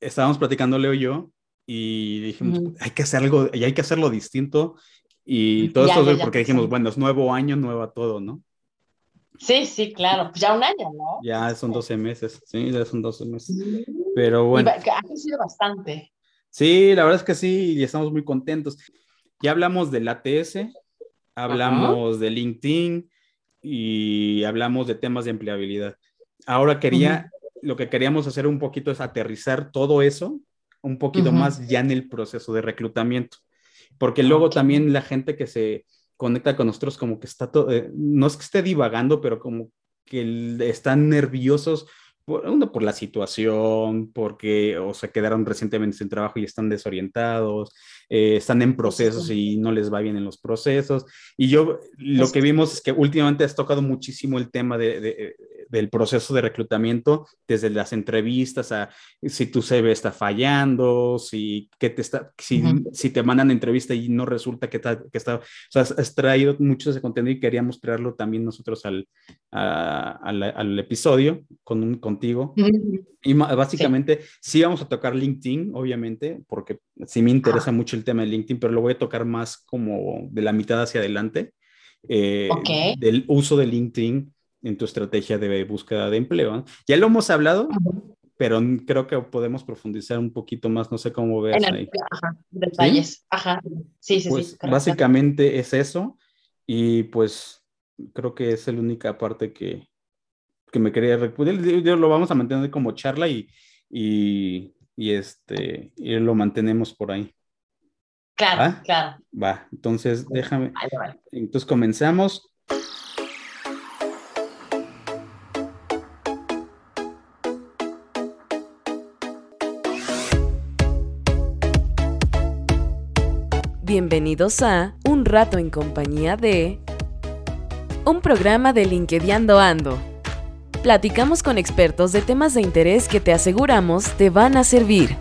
estábamos platicando Leo y yo y dijimos, hay que hacer algo, y hay que hacerlo distinto. Y todo esto es porque dijimos, bueno, es nuevo año, nueva todo, ¿no? Sí, sí, claro. Pues ya un año, ¿no? Ya son 12 meses, sí, ya son 12 meses. Pero bueno. Ha crecido bastante. Sí, la verdad es que sí, y estamos muy contentos. Ya hablamos del ATS, hablamos de LinkedIn y hablamos de temas de empleabilidad. Ahora quería, lo que queríamos hacer un poquito es aterrizar todo eso un poquito más ya en el proceso de reclutamiento, porque luego también la gente que se conecta con nosotros como que está todo, eh, no es que esté divagando, pero como que están nerviosos por, uno por la situación, porque o se quedaron recientemente sin trabajo y están desorientados, eh, están en procesos y no les va bien en los procesos. Y yo lo que vimos es que últimamente has tocado muchísimo el tema de, del proceso de reclutamiento, desde las entrevistas a si tu CV está fallando, si, que te, está, si, si te mandan entrevista y no resulta que, está, que está, o sea, has, traído mucho ese contenido y queríamos traerlo también nosotros al, al, episodio con, contigo. Y básicamente sí. vamos a tocar LinkedIn, obviamente, porque sí me interesa mucho el tema de LinkedIn, pero lo voy a tocar más como de la mitad hacia adelante. Eh, del uso de LinkedIn en tu estrategia de búsqueda de empleo. Ya lo hemos hablado, pero creo que podemos profundizar un poquito más, no sé cómo veas ahí. Ajá, detalles, ajá, sí, sí, pues Básicamente es eso y pues creo que es la única parte que, que me quería Lo vamos a mantener como charla y, y, este, y lo mantenemos por ahí. Claro, claro. Va, entonces déjame. Entonces comenzamos. Bienvenidos a Un rato en compañía de un programa de LinkedIn Ando. Platicamos con expertos de temas de interés que te aseguramos te van a servir.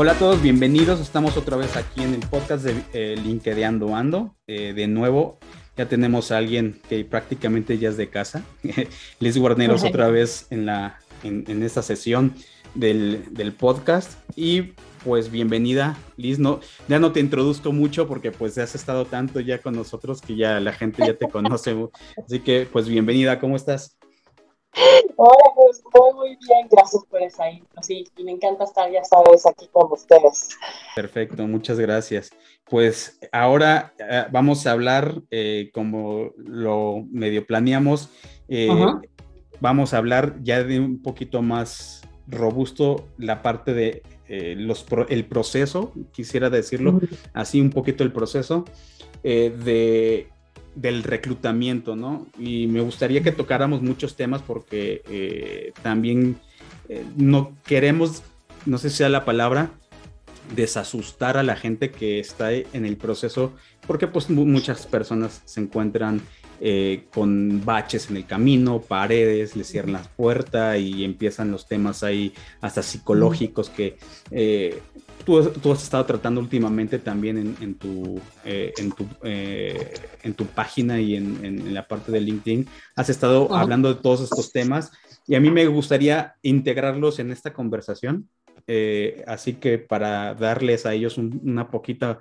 Hola a todos, bienvenidos. Estamos otra vez aquí en el podcast de eh, LinkedIn Ando. Eh, de nuevo, ya tenemos a alguien que prácticamente ya es de casa. Liz Guarneros otra vez en, la, en, esta sesión del, del, podcast. Y pues bienvenida, Liz. No, ya no te introduzco mucho porque pues has estado tanto ya con nosotros que ya la gente ya te conoce. Así que pues bienvenida, ¿cómo estás? Hola, pues muy, muy bien, gracias por esa intro, sí, y me encanta estar, ya sabes, aquí con ustedes. Perfecto, muchas gracias. Pues ahora eh, vamos a hablar, eh, como lo medio planeamos, eh, vamos a hablar ya de un poquito más robusto la parte de los el proceso, quisiera decirlo así un poquito el proceso de del reclutamiento, ¿no? Y me gustaría que tocáramos muchos temas porque eh, también eh, no queremos, no sé si sea la palabra, desasustar a la gente que está en el proceso, porque pues muchas personas se encuentran eh, con baches en el camino, paredes, le cierran la puerta y empiezan los temas ahí hasta psicológicos que tú, has estado tratando últimamente también en, tu, eh, en, tu, eh, en tu página y en, la parte de LinkedIn. Has estado hablando de todos estos temas y a mí me gustaría integrarlos en esta conversación. Eh, así que para darles a ellos una poquita,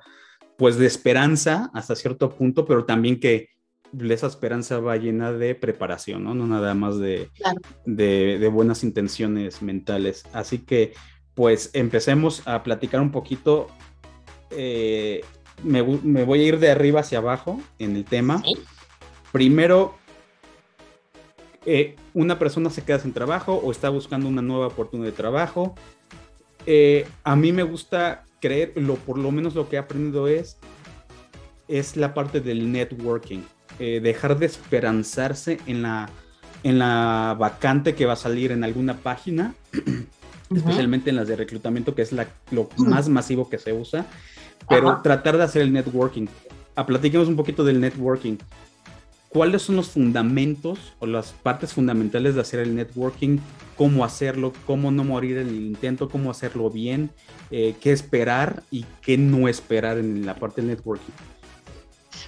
pues, de esperanza hasta cierto punto, pero también que esa esperanza va llena de preparación, ¿no? No nada más de, de, de buenas intenciones mentales. Así que pues empecemos a platicar un poquito. Eh, me, voy a ir de arriba hacia abajo en el tema. Primero, eh, una persona se queda sin trabajo o está buscando una nueva oportunidad de trabajo. Eh, a mí me gusta creer, lo, por lo menos lo que he aprendido es, es la parte del networking. dejar de esperanzarse en la, en la vacante que va a salir en alguna página especialmente en las de reclutamiento, que es la, lo más masivo que se usa, pero tratar de hacer el networking. A, ah, platiquemos un poquito del networking. ¿cuáles son los fundamentos o las partes fundamentales de hacer el networking? ¿Cómo hacerlo? ¿Cómo no morir en el intento? ¿Cómo hacerlo bien? Eh, ¿Qué esperar y qué no esperar en la parte del networking?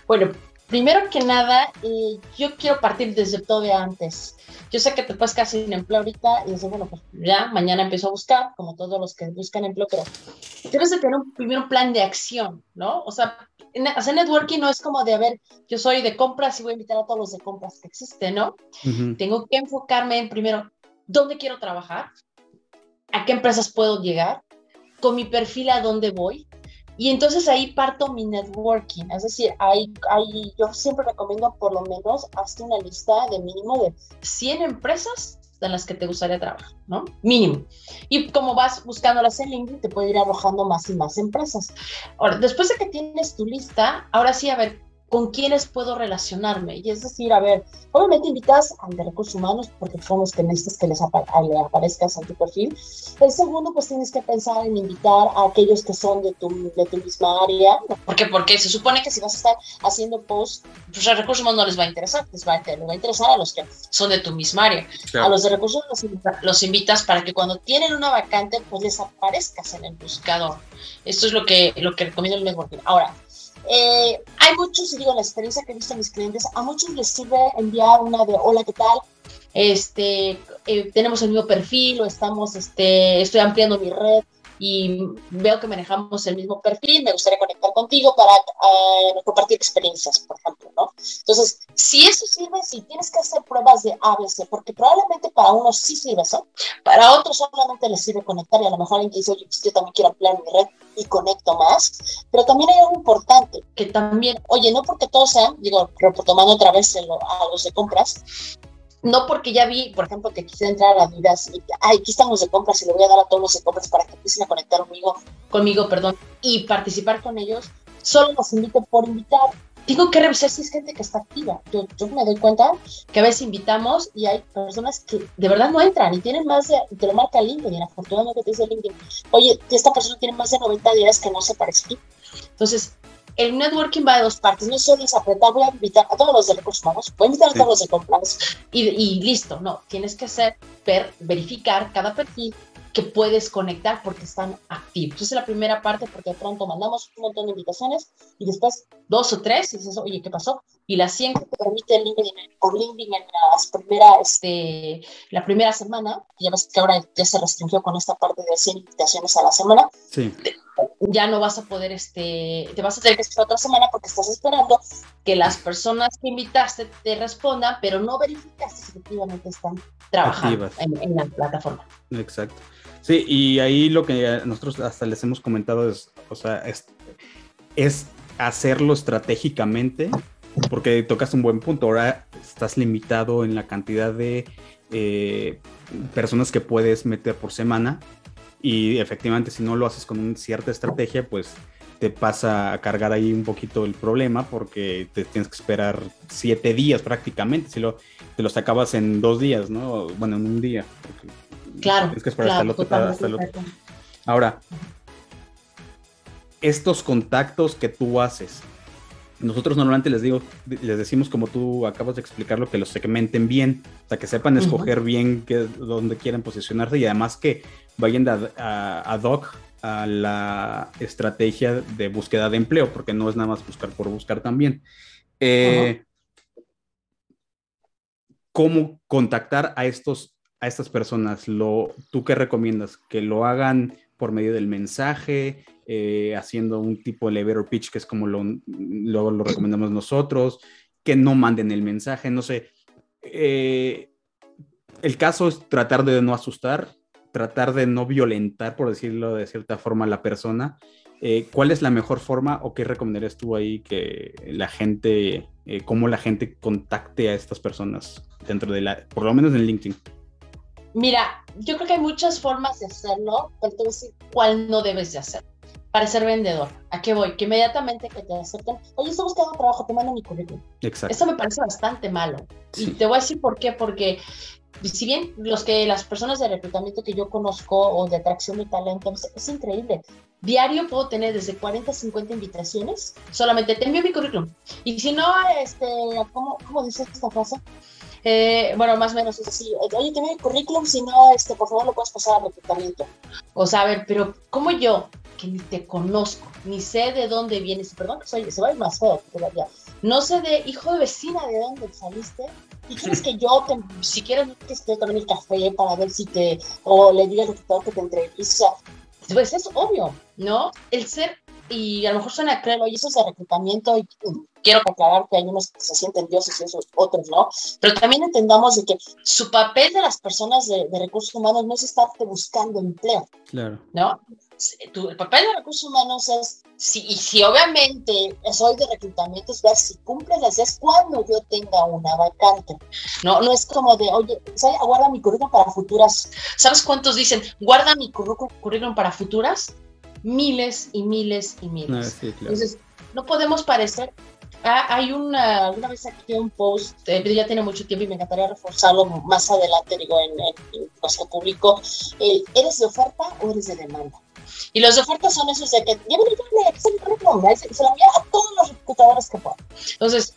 Bueno, primero que nada, eh, yo quiero partir desde todo antes. Yo sé que te puedes quedar sin empleo ahorita y dices, bueno, pues ya, mañana empiezo a buscar, como todos los que buscan empleo, pero tienes que tener un, primero un plan de acción, ¿no? O sea, hacer networking no es como de, a ver, yo soy de compras y voy a invitar a todos los de compras que existen, ¿no? Tengo que enfocarme en primero, ¿dónde quiero trabajar? ¿A qué empresas puedo llegar? Con mi perfil, ¿a dónde voy? Y entonces ahí parto mi networking. Es decir, hay, hay, yo siempre recomiendo por lo menos hazte una lista de mínimo de 100 empresas en las que te gustaría trabajar, ¿no? Mínimo. Y como vas buscándolas en LinkedIn, te puede ir arrojando más y más empresas. Ahora, después de que tienes tu lista, ahora sí, a ver, con quiénes puedo relacionarme. Y es decir, a ver, obviamente invitas al de recursos humanos porque son los que necesitas que les le aparezcas en tu perfil. El segundo, pues tienes que pensar en invitar a aquellos que son de tu, de tu misma área. ¿Por qué? Porque se supone que si vas a estar haciendo posts, pues a recursos humanos no les va a interesar, les va a, les va a interesar a los que son de tu misma área. A los de recursos los, los invitas para que cuando tienen una vacante, pues les aparezcas en el buscador. Esto es lo que, lo que recomiendo el networking. Ahora, eh, hay muchos, y digo, la experiencia que he visto en mis clientes, a muchos les sirve enviar una de hola, ¿qué tal? Este, eh, tenemos el mismo perfil o estamos, este, estoy ampliando mi red y veo que manejamos el mismo perfil, me gustaría conectar contigo para uh, compartir experiencias, por ejemplo, ¿no? Entonces, si eso sirve, si tienes que hacer pruebas de ABC, porque probablemente para unos sí sirve eso, para otros solamente les sirve conectar y a lo mejor alguien dice, oye, pues yo también quiero ampliar mi red y conecto más, pero también hay algo importante, que también, oye, no porque todos sean, digo, tomando otra vez a los de compras, no porque ya vi, por ejemplo, que quisiera entrar a Adidas y ay, aquí estamos de compras y le voy a dar a todos los de compras para que empiecen a conectar conmigo, conmigo, perdón, y participar con ellos, solo los invito por invitar. Tengo que revisar si es gente que está activa. Yo, yo me doy cuenta que a veces invitamos y hay personas que de verdad no entran y tienen más de, te lo marca LinkedIn, afortunadamente te dice LinkedIn, oye, esta persona tiene más de 90 días que no se parece. Entonces, el networking va de dos partes, no solo es apretar, voy a invitar a todos los de recursos humanos, voy a invitar a todos los de compras y, listo, no, tienes que hacer, ver, verificar cada perfil que puedes conectar porque están activos. Esa es la primera parte porque de pronto mandamos un montón de invitaciones y después dos o tres y dices, oye, ¿qué pasó? Y las 100 que te permite LinkedIn, por LinkedIn en las primera, este, la primera semana, ya ves que ahora ya se restringió con esta parte de 100 invitaciones a la semana, sí ya no vas a poder, este, te vas a tener que esperar otra semana porque estás esperando que las personas que invitaste te respondan, pero no verificaste si efectivamente están trabajando en, la plataforma. Exacto. Sí, y ahí lo que nosotros hasta les hemos comentado es, o sea, es, es hacerlo estratégicamente, porque tocas un buen punto. Ahora estás limitado en la cantidad de eh, personas que puedes meter por semana y efectivamente, si no lo haces con una cierta estrategia, pues te pasa a cargar ahí un poquito el problema porque te tienes que esperar siete días prácticamente, si lo, te los acabas en dos días, ¿no? Bueno, en un día. Claro. Tienes que esperar hasta, el otro, Ahora, estos contactos que tú haces, nosotros normalmente les digo, les decimos como tú acabas de explicarlo, que los segmenten bien, o sea, que sepan escoger bien dónde quieren posicionarse y además que vayan a, ad hoc a la estrategia de búsqueda de empleo, porque no es nada más buscar por buscar también. Eh, ¿Cómo contactar a, estos, a estas personas? Lo, ¿Tú qué recomiendas? ¿Que lo hagan por medio del mensaje, eh, haciendo un tipo elevator pitch, que es como lo, lo, recomendamos nosotros? Que no manden el mensaje, no sé. Eh, el caso es tratar de no asustar, tratar de no violentar, por decirlo de cierta forma, a la persona. Eh, ¿Cuál es la mejor forma o qué recomendarías tú ahí que la gente, cómo la gente contacte a estas personas dentro de la, por lo menos en LinkedIn? Mira, yo creo que hay muchas formas de hacerlo, pero te voy a decir cuál no debes de hacer para ser vendedor. ¿A qué voy? Que inmediatamente que te acepten, oye, estoy buscando trabajo, te mando mi currículum. Exacto. Eso me parece bastante malo. Y te voy a decir por qué, porque si bien los que las personas de reclutamiento que yo conozco o de atracción de talento, es, increíble. Diario puedo tener desde 40 a 50 invitaciones, solamente te envío mi currículum. Y si no, este, ¿cómo, cómo dices esta frase? Eh, bueno, más o menos es así, oye, te envío mi currículum, si no, este, por favor lo puedes pasar al reclutamiento. O sea, a ver, pero ¿cómo yo, que ni te conozco, ni sé de dónde vienes, perdón soy, se va a ir más feo todavía, no sé de hijo de vecina de dónde saliste, y quieres que yo, te, si quieres que esté con el café para ver si te, o le diga al que te entrevista, pues es obvio, ¿no? El ser, y a lo mejor suena creo, y eso es de reclutamiento, y quiero aclarar que hay unos que se sienten dioses y esos otros no, pero también entendamos de que su papel de las personas de, de recursos humanos no es estarte buscando empleo, claro. ¿no? el papel de recursos humanos es, si, y si obviamente soy de reclutamiento, es ver si cumples las es cuando yo tenga una vacante. No, no es como de, oye, guarda mi currículum para futuras. ¿Sabes cuántos dicen, guarda mi currículum para futuras? Miles y miles y miles. Ah, Entonces, no podemos parecer Ah, hay una, una vez aquí un post, eh, ya tiene mucho tiempo y me encantaría reforzarlo más adelante, digo, en, en, nuestro público. ¿Eres de oferta o eres de demanda? Y los de oferta son esos de que, ya me se lo envía a todos los reclutadores que puedan. Entonces,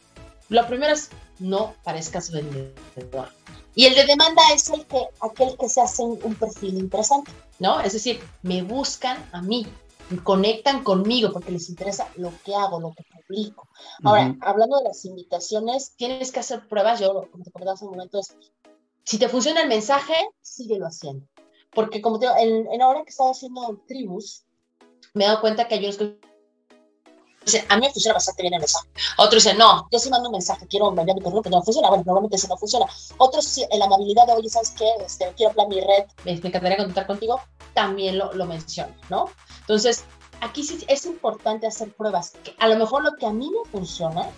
lo primero es, no parezcas vendedor. Y el de demanda es el que, aquel que se hace un perfil interesante, ¿no? Es decir, me buscan a mí, conectan conmigo porque les interesa lo que hago, lo que publico. Ahora, hablando de las invitaciones, tienes que hacer pruebas. Yo, como te comentaba hace un momento, es si te funciona el mensaje, síguelo haciendo. Porque, como te digo, en, en ahora que he estado haciendo tribus, me he dado cuenta que hay unos que a mí me funciona bastante bien el mensaje. Otros dicen, no, yo sí mando un mensaje, quiero enviar mi correo, pero no funciona. Bueno, normalmente eso no funciona. Otros, en la amabilidad de, oye, ¿sabes qué? Este, quiero plan mi red, me, encantaría contactar contigo, también lo, lo menciono, ¿no? Entonces, aquí sí es importante hacer pruebas. Que a lo mejor lo que a mí me funciona,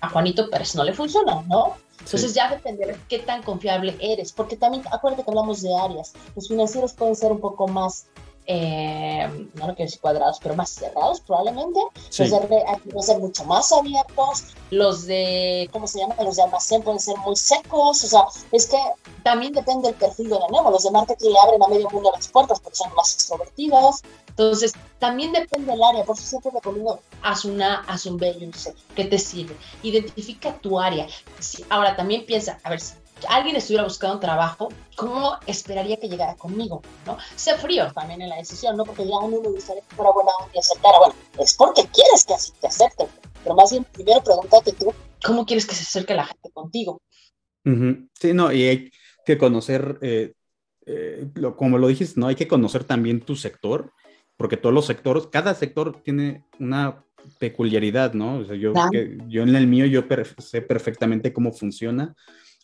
a Juanito Pérez no le funciona, ¿no? Entonces ya dependerá qué tan confiable eres, porque también acuérdate que hablamos de áreas. Los financieros pueden ser un poco más eh, no lo quiero decir cuadrados, pero más cerrados probablemente. Los de pueden ser mucho más abiertos. Los de, ¿cómo se llama? Los de almacén pueden ser muy secos. O sea, es que también depende del perfil de nuevo. Los de marketing le abren a medio mundo las puertas porque son más extrovertidos. Entonces, también depende del área. Por eso siempre recomiendo, haz una, haz un B y un C. ¿Qué te sirve? Identifica tu área. ahora, también piensa, a ver, si alguien estuviera buscando un trabajo, ¿cómo esperaría que llegara conmigo? ¿no? Sé frío también en la decisión, no porque ya a uno me gustaría que fuera buena onda y aceptara. Bueno, es porque quieres que así te acepten, pero más bien primero pregúntate tú, ¿cómo quieres que se acerque la gente contigo? Sí, no, y hay que conocer, eh, eh, como lo dijiste, ¿no? Hay que conocer también tu sector, porque todos los sectores, cada sector tiene una peculiaridad, ¿no? O sea, yo, yo en el mío yo sé perfectamente cómo funciona,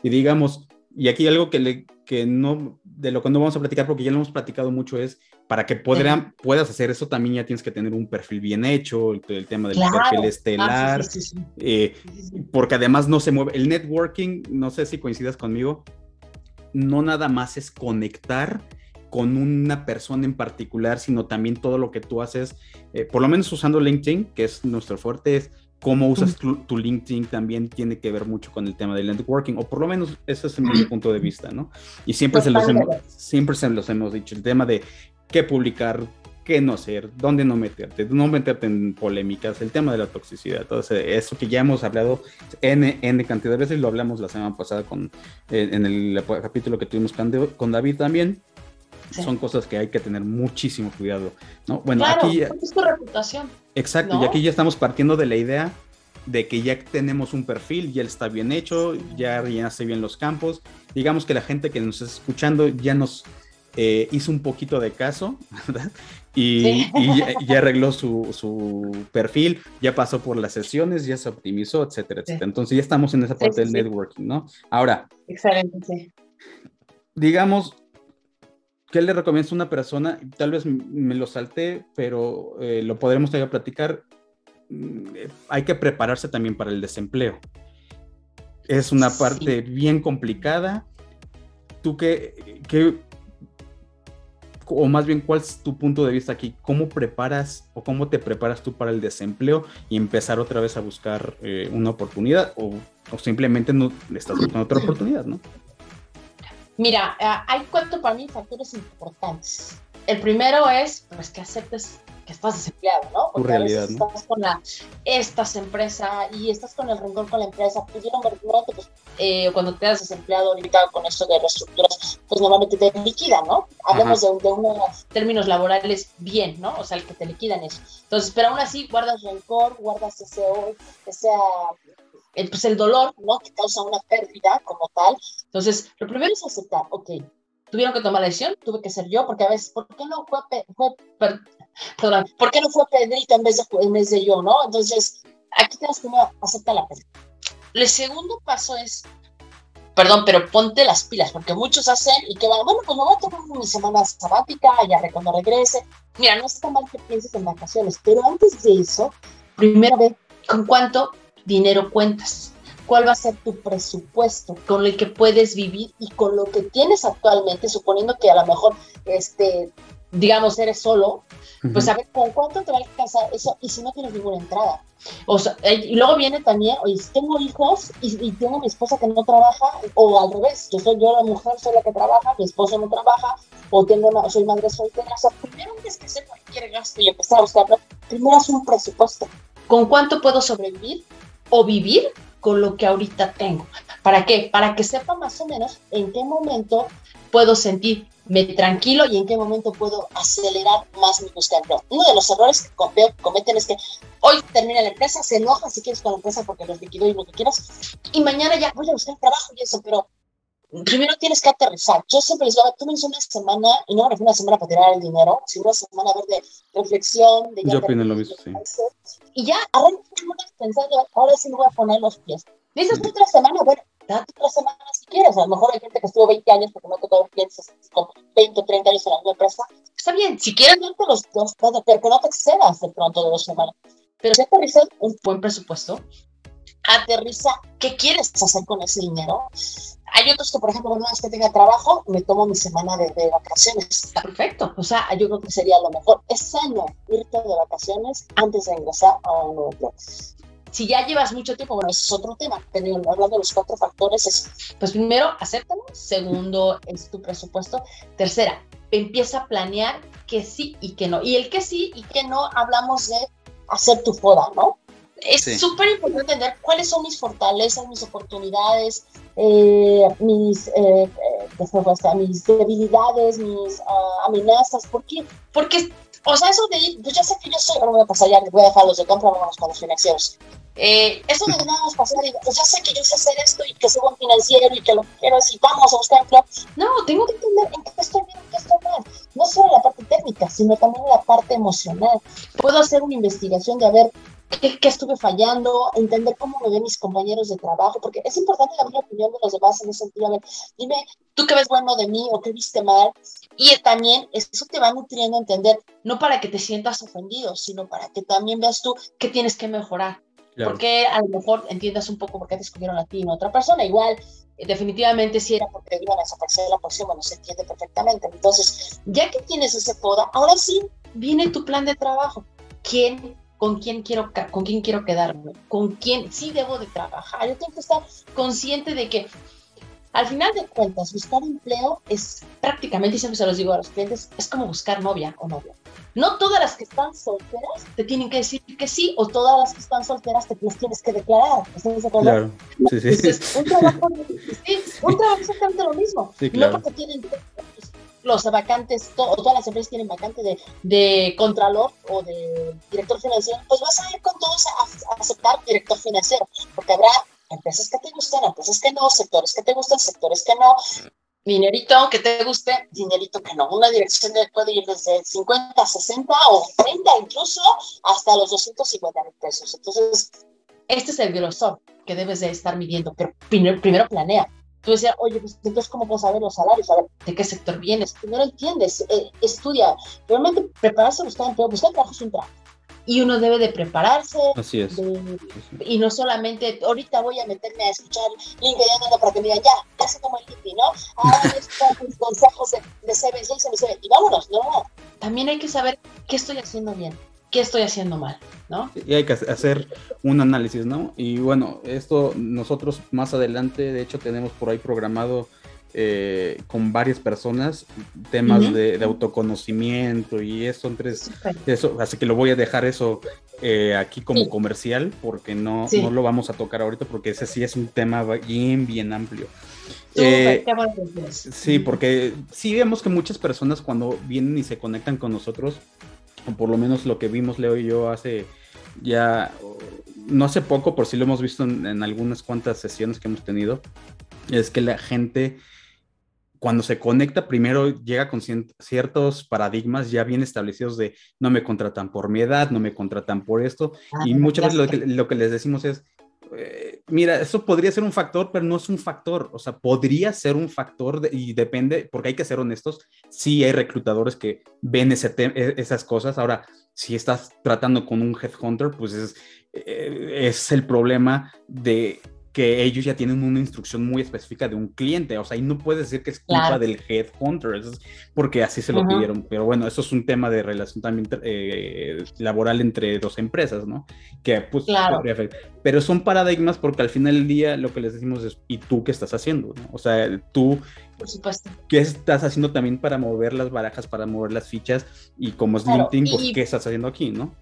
y digamos, y aquí algo que, le, que no, de lo que no vamos a platicar porque ya lo hemos platicado mucho es, para que podrán, puedas hacer eso también ya tienes que tener un perfil bien hecho, el, tema del perfil estelar, eh, porque además no se mueve, el networking, no sé si coincidas conmigo, no nada más es conectar con una persona en particular, sino también todo lo que tú haces, eh, por lo menos usando LinkedIn, que es nuestro fuerte, es cómo usas tu, LinkedIn también tiene que ver mucho con el tema del networking, o por lo menos ese es mi punto de vista, ¿no? Y siempre se, los hemos, siempre se los hemos dicho, el tema de qué publicar, qué no hacer, dónde no meterte, no meterte en polémicas, el tema de la toxicidad, todo eso que ya hemos hablado N, N cantidad de veces, lo hablamos la semana pasada con, en el capítulo que tuvimos con David también, son cosas que hay que tener muchísimo cuidado, ¿no? Bueno, aquí... Es tu reputación. Exacto, y aquí ya estamos partiendo de la idea de que ya tenemos un perfil, ya está bien hecho, ya rellenaste bien los campos. Digamos que la gente que nos está escuchando ya nos eh, hizo un poquito de caso, ¿verdad? Y, ya, arregló su, su, perfil, ya pasó por las sesiones, ya se optimizó, etcétera, etcétera. Entonces ya estamos en esa parte del networking, ¿no? Ahora. Excelente, Digamos, ¿Qué le recomiendas a una persona? Tal vez me lo salté, pero eh, lo podremos todavía platicar. Mm, eh, hay que prepararse también para el desempleo. Es una parte bien complicada. ¿Tú qué, qué, o más bien, cuál es tu punto de vista aquí? ¿Cómo preparas o cómo te preparas tú para el desempleo y empezar otra vez a buscar eh, una oportunidad o, o, simplemente no estás buscando otra oportunidad, ¿no? Mira, ah, hay cuatro para mí factores importantes. El primero es pues que aceptes que estás desempleado, ¿no? Porque realidad, estás con la, estas empresas y estás con el rencor con la empresa, pudieron ver pues, eh, cuando te das desempleado ahorita con esto de reestructuras, pues normalmente te liquidan, ¿no? Hablemos de, de, unos términos laborales bien, ¿no? O sea, el que te liquidan eso. Entonces, pero aún así guardas rencor, guardas ese, ese el, pues el dolor, ¿no? Que causa una pérdida como tal. Entonces, lo primero es aceptar, ok, tuvieron que tomar la decisión, tuve que ser yo, porque a veces, ¿por qué no fue, fue perdón, ¿por qué no fue Pedrito en vez de, en vez de yo, no? Entonces, aquí tienes que aceptar la pérdida. El segundo paso es, perdón, pero ponte las pilas, porque muchos hacen y que van, bueno, pues me voy a tomar mi semana sabática, ya cuando regrese. Mira, no está mal que pienses en vacaciones, pero antes de eso, primero ve con cuánto dinero cuentas, cuál va a ser tu presupuesto con el que puedes vivir y con lo que tienes actualmente, suponiendo que a lo mejor, este, digamos, eres solo, pues a ver con cuánto te va a alcanzar eso y si no tienes ninguna entrada. O sea, y luego viene también, oye, si tengo hijos y, y, tengo mi esposa que no trabaja, o al revés, yo soy yo la mujer, soy la que trabaja, mi esposo no trabaja, o tengo una, soy madre soltera. O sea, primero antes que hacer cualquier gasto y empezar a buscarlo, primero es un presupuesto. ¿Con cuánto puedo sobrevivir o vivir con lo que ahorita tengo. ¿Para qué? Para que sepa más o menos en qué momento puedo sentirme tranquilo y en qué momento puedo acelerar más mi búsqueda Uno de los errores que cometen es que hoy termina la empresa, se enoja si quieres con la empresa porque los liquidó y lo que quieras, y mañana ya voy a buscar trabajo y eso, pero primero tienes que aterrizar. Yo siempre les digo, me una semana, y no me refiero a una semana para tirar el dinero, sino una semana ver de reflexión. De Yo opino lo mismo, sí. Y ya, pensando, ahora sí me voy a poner los pies. Dices otra semana, bueno, date otra semana si quieres. A lo mejor hay gente que estuvo 20 años porque no tocó clientes con 20 o 30 años en la misma empresa. Está bien, si quieres darte los dos, pero que no te excedas de pronto de dos semanas. Pero si aterrizas un buen presupuesto, aterriza qué quieres hacer con ese dinero hay otros que, por ejemplo, una vez que tenga trabajo, me tomo mi semana de, vacaciones. Está perfecto. O sea, yo creo que sería lo mejor. Es sano irte de vacaciones antes de ingresar a un nuevo empleo. Si ya llevas mucho tiempo, bueno, ese es otro tema. Pero hablando de los cuatro factores, es, pues primero, acéptalo. Segundo, es tu presupuesto. Tercera, empieza a planear que sí y que no. Y el que sí y que no, hablamos de hacer tu foda, ¿no? Es súper importante entender cuáles son mis fortalezas, mis oportunidades, eh, mis, eh, eh mis debilidades, mis uh, amenazas. ¿Por qué? Porque, o sea, eso de ir, pues ya sé que yo soy, ahora voy a pasar ya, voy a dejar los de compra, vamos con los financieros. Eh, eso de nada pasar y pues ya sé que yo sé hacer esto y que soy buen financiero y que lo quiero y vamos a buscar empleo. No, tengo que entender en qué estoy bien, en qué estoy mal. No solo la parte técnica, sino también la parte emocional. Puedo hacer una investigación de a ver qué, estuve fallando, entender cómo me ven mis compañeros de trabajo, porque es importante la opinión de los demás en ese sentido. A ver, dime, ¿tú qué ves bueno de mí o qué viste mal? Y también eso te va nutriendo a entender, no para que te sientas ofendido, sino para que también veas tú qué tienes que mejorar. Porque a lo mejor entiendas un poco por qué te escogieron a ti y no a otra persona. Igual, eh, definitivamente si era porque iban a desaparecer de la posición, bueno, se entiende perfectamente. Entonces, ya que tienes ese poda, ahora sí viene tu plan de trabajo. ¿Quién con quién quiero, con quién quiero quedarme, con quién sí debo de trabajar. Yo tengo que estar consciente de que al final de cuentas, buscar empleo es prácticamente, y siempre se los digo a los clientes, es como buscar novia o novia. No todas las que están solteras te tienen que decir que sí, o todas las que están solteras te las tienes que declarar. Claro, sí, sí. Entonces, un trabajo, sí, un trabajo es exactamente lo mismo. Sí, claro. No porque tienen los vacantes, todas las empresas tienen vacante de, de contralor o de director financiero, pues vas a ir con todos a, aceptar director financiero, porque habrá empresas que te gustan, empresas que no, sectores que te gustan, sectores que no, dinerito que te guste, dinerito que no. Una dirección puede ir desde 50, 60 o 30 incluso hasta los 250 mil pesos. Entonces, este es el grosor que debes de estar midiendo, pero primero planea Tú decías, oye, pues entonces, ¿cómo puedo saber los salarios? A ver, ¿de qué sector vienes? Primero entiendes, eh, estudia. Realmente, prepararse a buscar empleo. Buscar trabajo es un trabajo. Y uno debe de prepararse. Así es. y no solamente, ahorita voy a meterme a escuchar LinkedIn para que me digan, ya, casi como el hippie, ¿no? Ahora mis consejos de, de CBC y vámonos. No, también hay que saber qué estoy haciendo bien qué estoy haciendo mal, ¿no? Y hay que hacer un análisis, ¿no? Y bueno, esto nosotros más adelante, de hecho, tenemos por ahí programado eh, con varias personas temas de, autoconocimiento y eso, entonces, eso, así que lo voy a dejar eso eh, aquí como comercial porque no, no lo vamos a tocar ahorita porque ese sí es un tema bien, bien amplio. Eh, sí, porque sí vemos que muchas personas cuando vienen y se conectan con nosotros, o por lo menos lo que vimos Leo y yo hace ya, no hace poco, por si lo hemos visto en algunas cuantas sesiones que hemos tenido, es que la gente cuando se conecta, primero llega con ciertos paradigmas ya bien establecidos de no me contratan por mi edad, no me contratan por esto. Ah, y muchas veces lo que, les decimos es, eh, mira, eso podría ser un factor, pero no es un factor. O sea, podría ser un factor y depende, porque hay que ser honestos, sí hay reclutadores que ven e, esas cosas. Ahora, si estás tratando con un headhunter, pues es, eh, es el problema de que ellos ya tienen una instrucción muy específica de un cliente, o sea, y no puedes decir que es culpa del headhunter, porque así se lo pidieron, pero bueno, eso es un tema de relación también eh, laboral entre dos empresas, ¿no? Que pues claro. pero son paradigmas porque al final del día lo que les decimos es, ¿y tú qué estás haciendo? O sea, tú, Por supuesto. ¿qué estás haciendo también para mover las barajas, para mover las fichas? Y como es LinkedIn, pues, ¿qué estás haciendo aquí, no?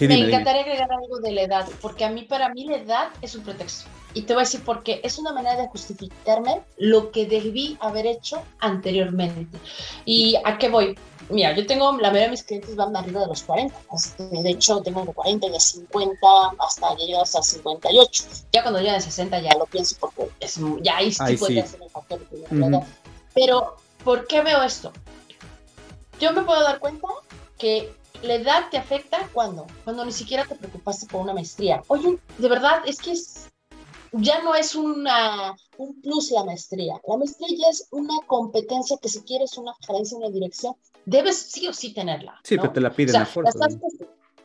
Me encantaría agregar algo de la edad, porque a mí, para mí, la edad es un pretexto. Y te voy a decir por qué. Es una manera de justificarme lo que debí haber hecho anteriormente. ¿Y a qué voy? Mira, yo tengo, la mayoría de mis clientes van arriba de los 40. De hecho, tengo de 40 y de 50 hasta ya hasta 58. Ya cuando llegan a 60 ya lo pienso porque es, ya ahí sí puede ser el factor de Pero, ¿por qué veo esto? Yo me puedo dar cuenta que la edad te afecta cuando, cuando ni siquiera te preocupaste por una maestría. Oye, de verdad, es que ya no es una, un plus la maestría. La maestría ya es una competencia que si quieres una gerencia, una dirección, debes sí o sí tenerla. Sí, pero te la piden a fuerza.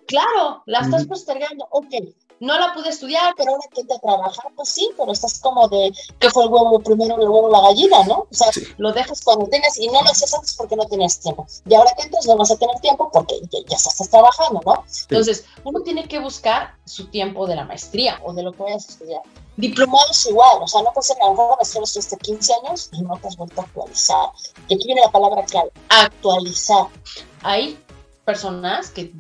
Claro, la estás postergando. Ok, no la pude estudiar, pero ahora que te trabajar, pues sí, pero estás como de que fue el huevo primero, el huevo la gallina, ¿no? O sea, lo dejas cuando tengas y no lo haces antes porque no tenías tiempo. Y ahora que entras no vas a tener tiempo porque ya, estás trabajando, ¿no? Entonces, uno tiene que buscar su tiempo de la maestría o de lo que vayas a estudiar. Diplomados igual, o sea, no puede ser a lo mejor hasta 15 años y no te has vuelto a actualizar. Y aquí viene la palabra clave, actualizar. Hay personas que,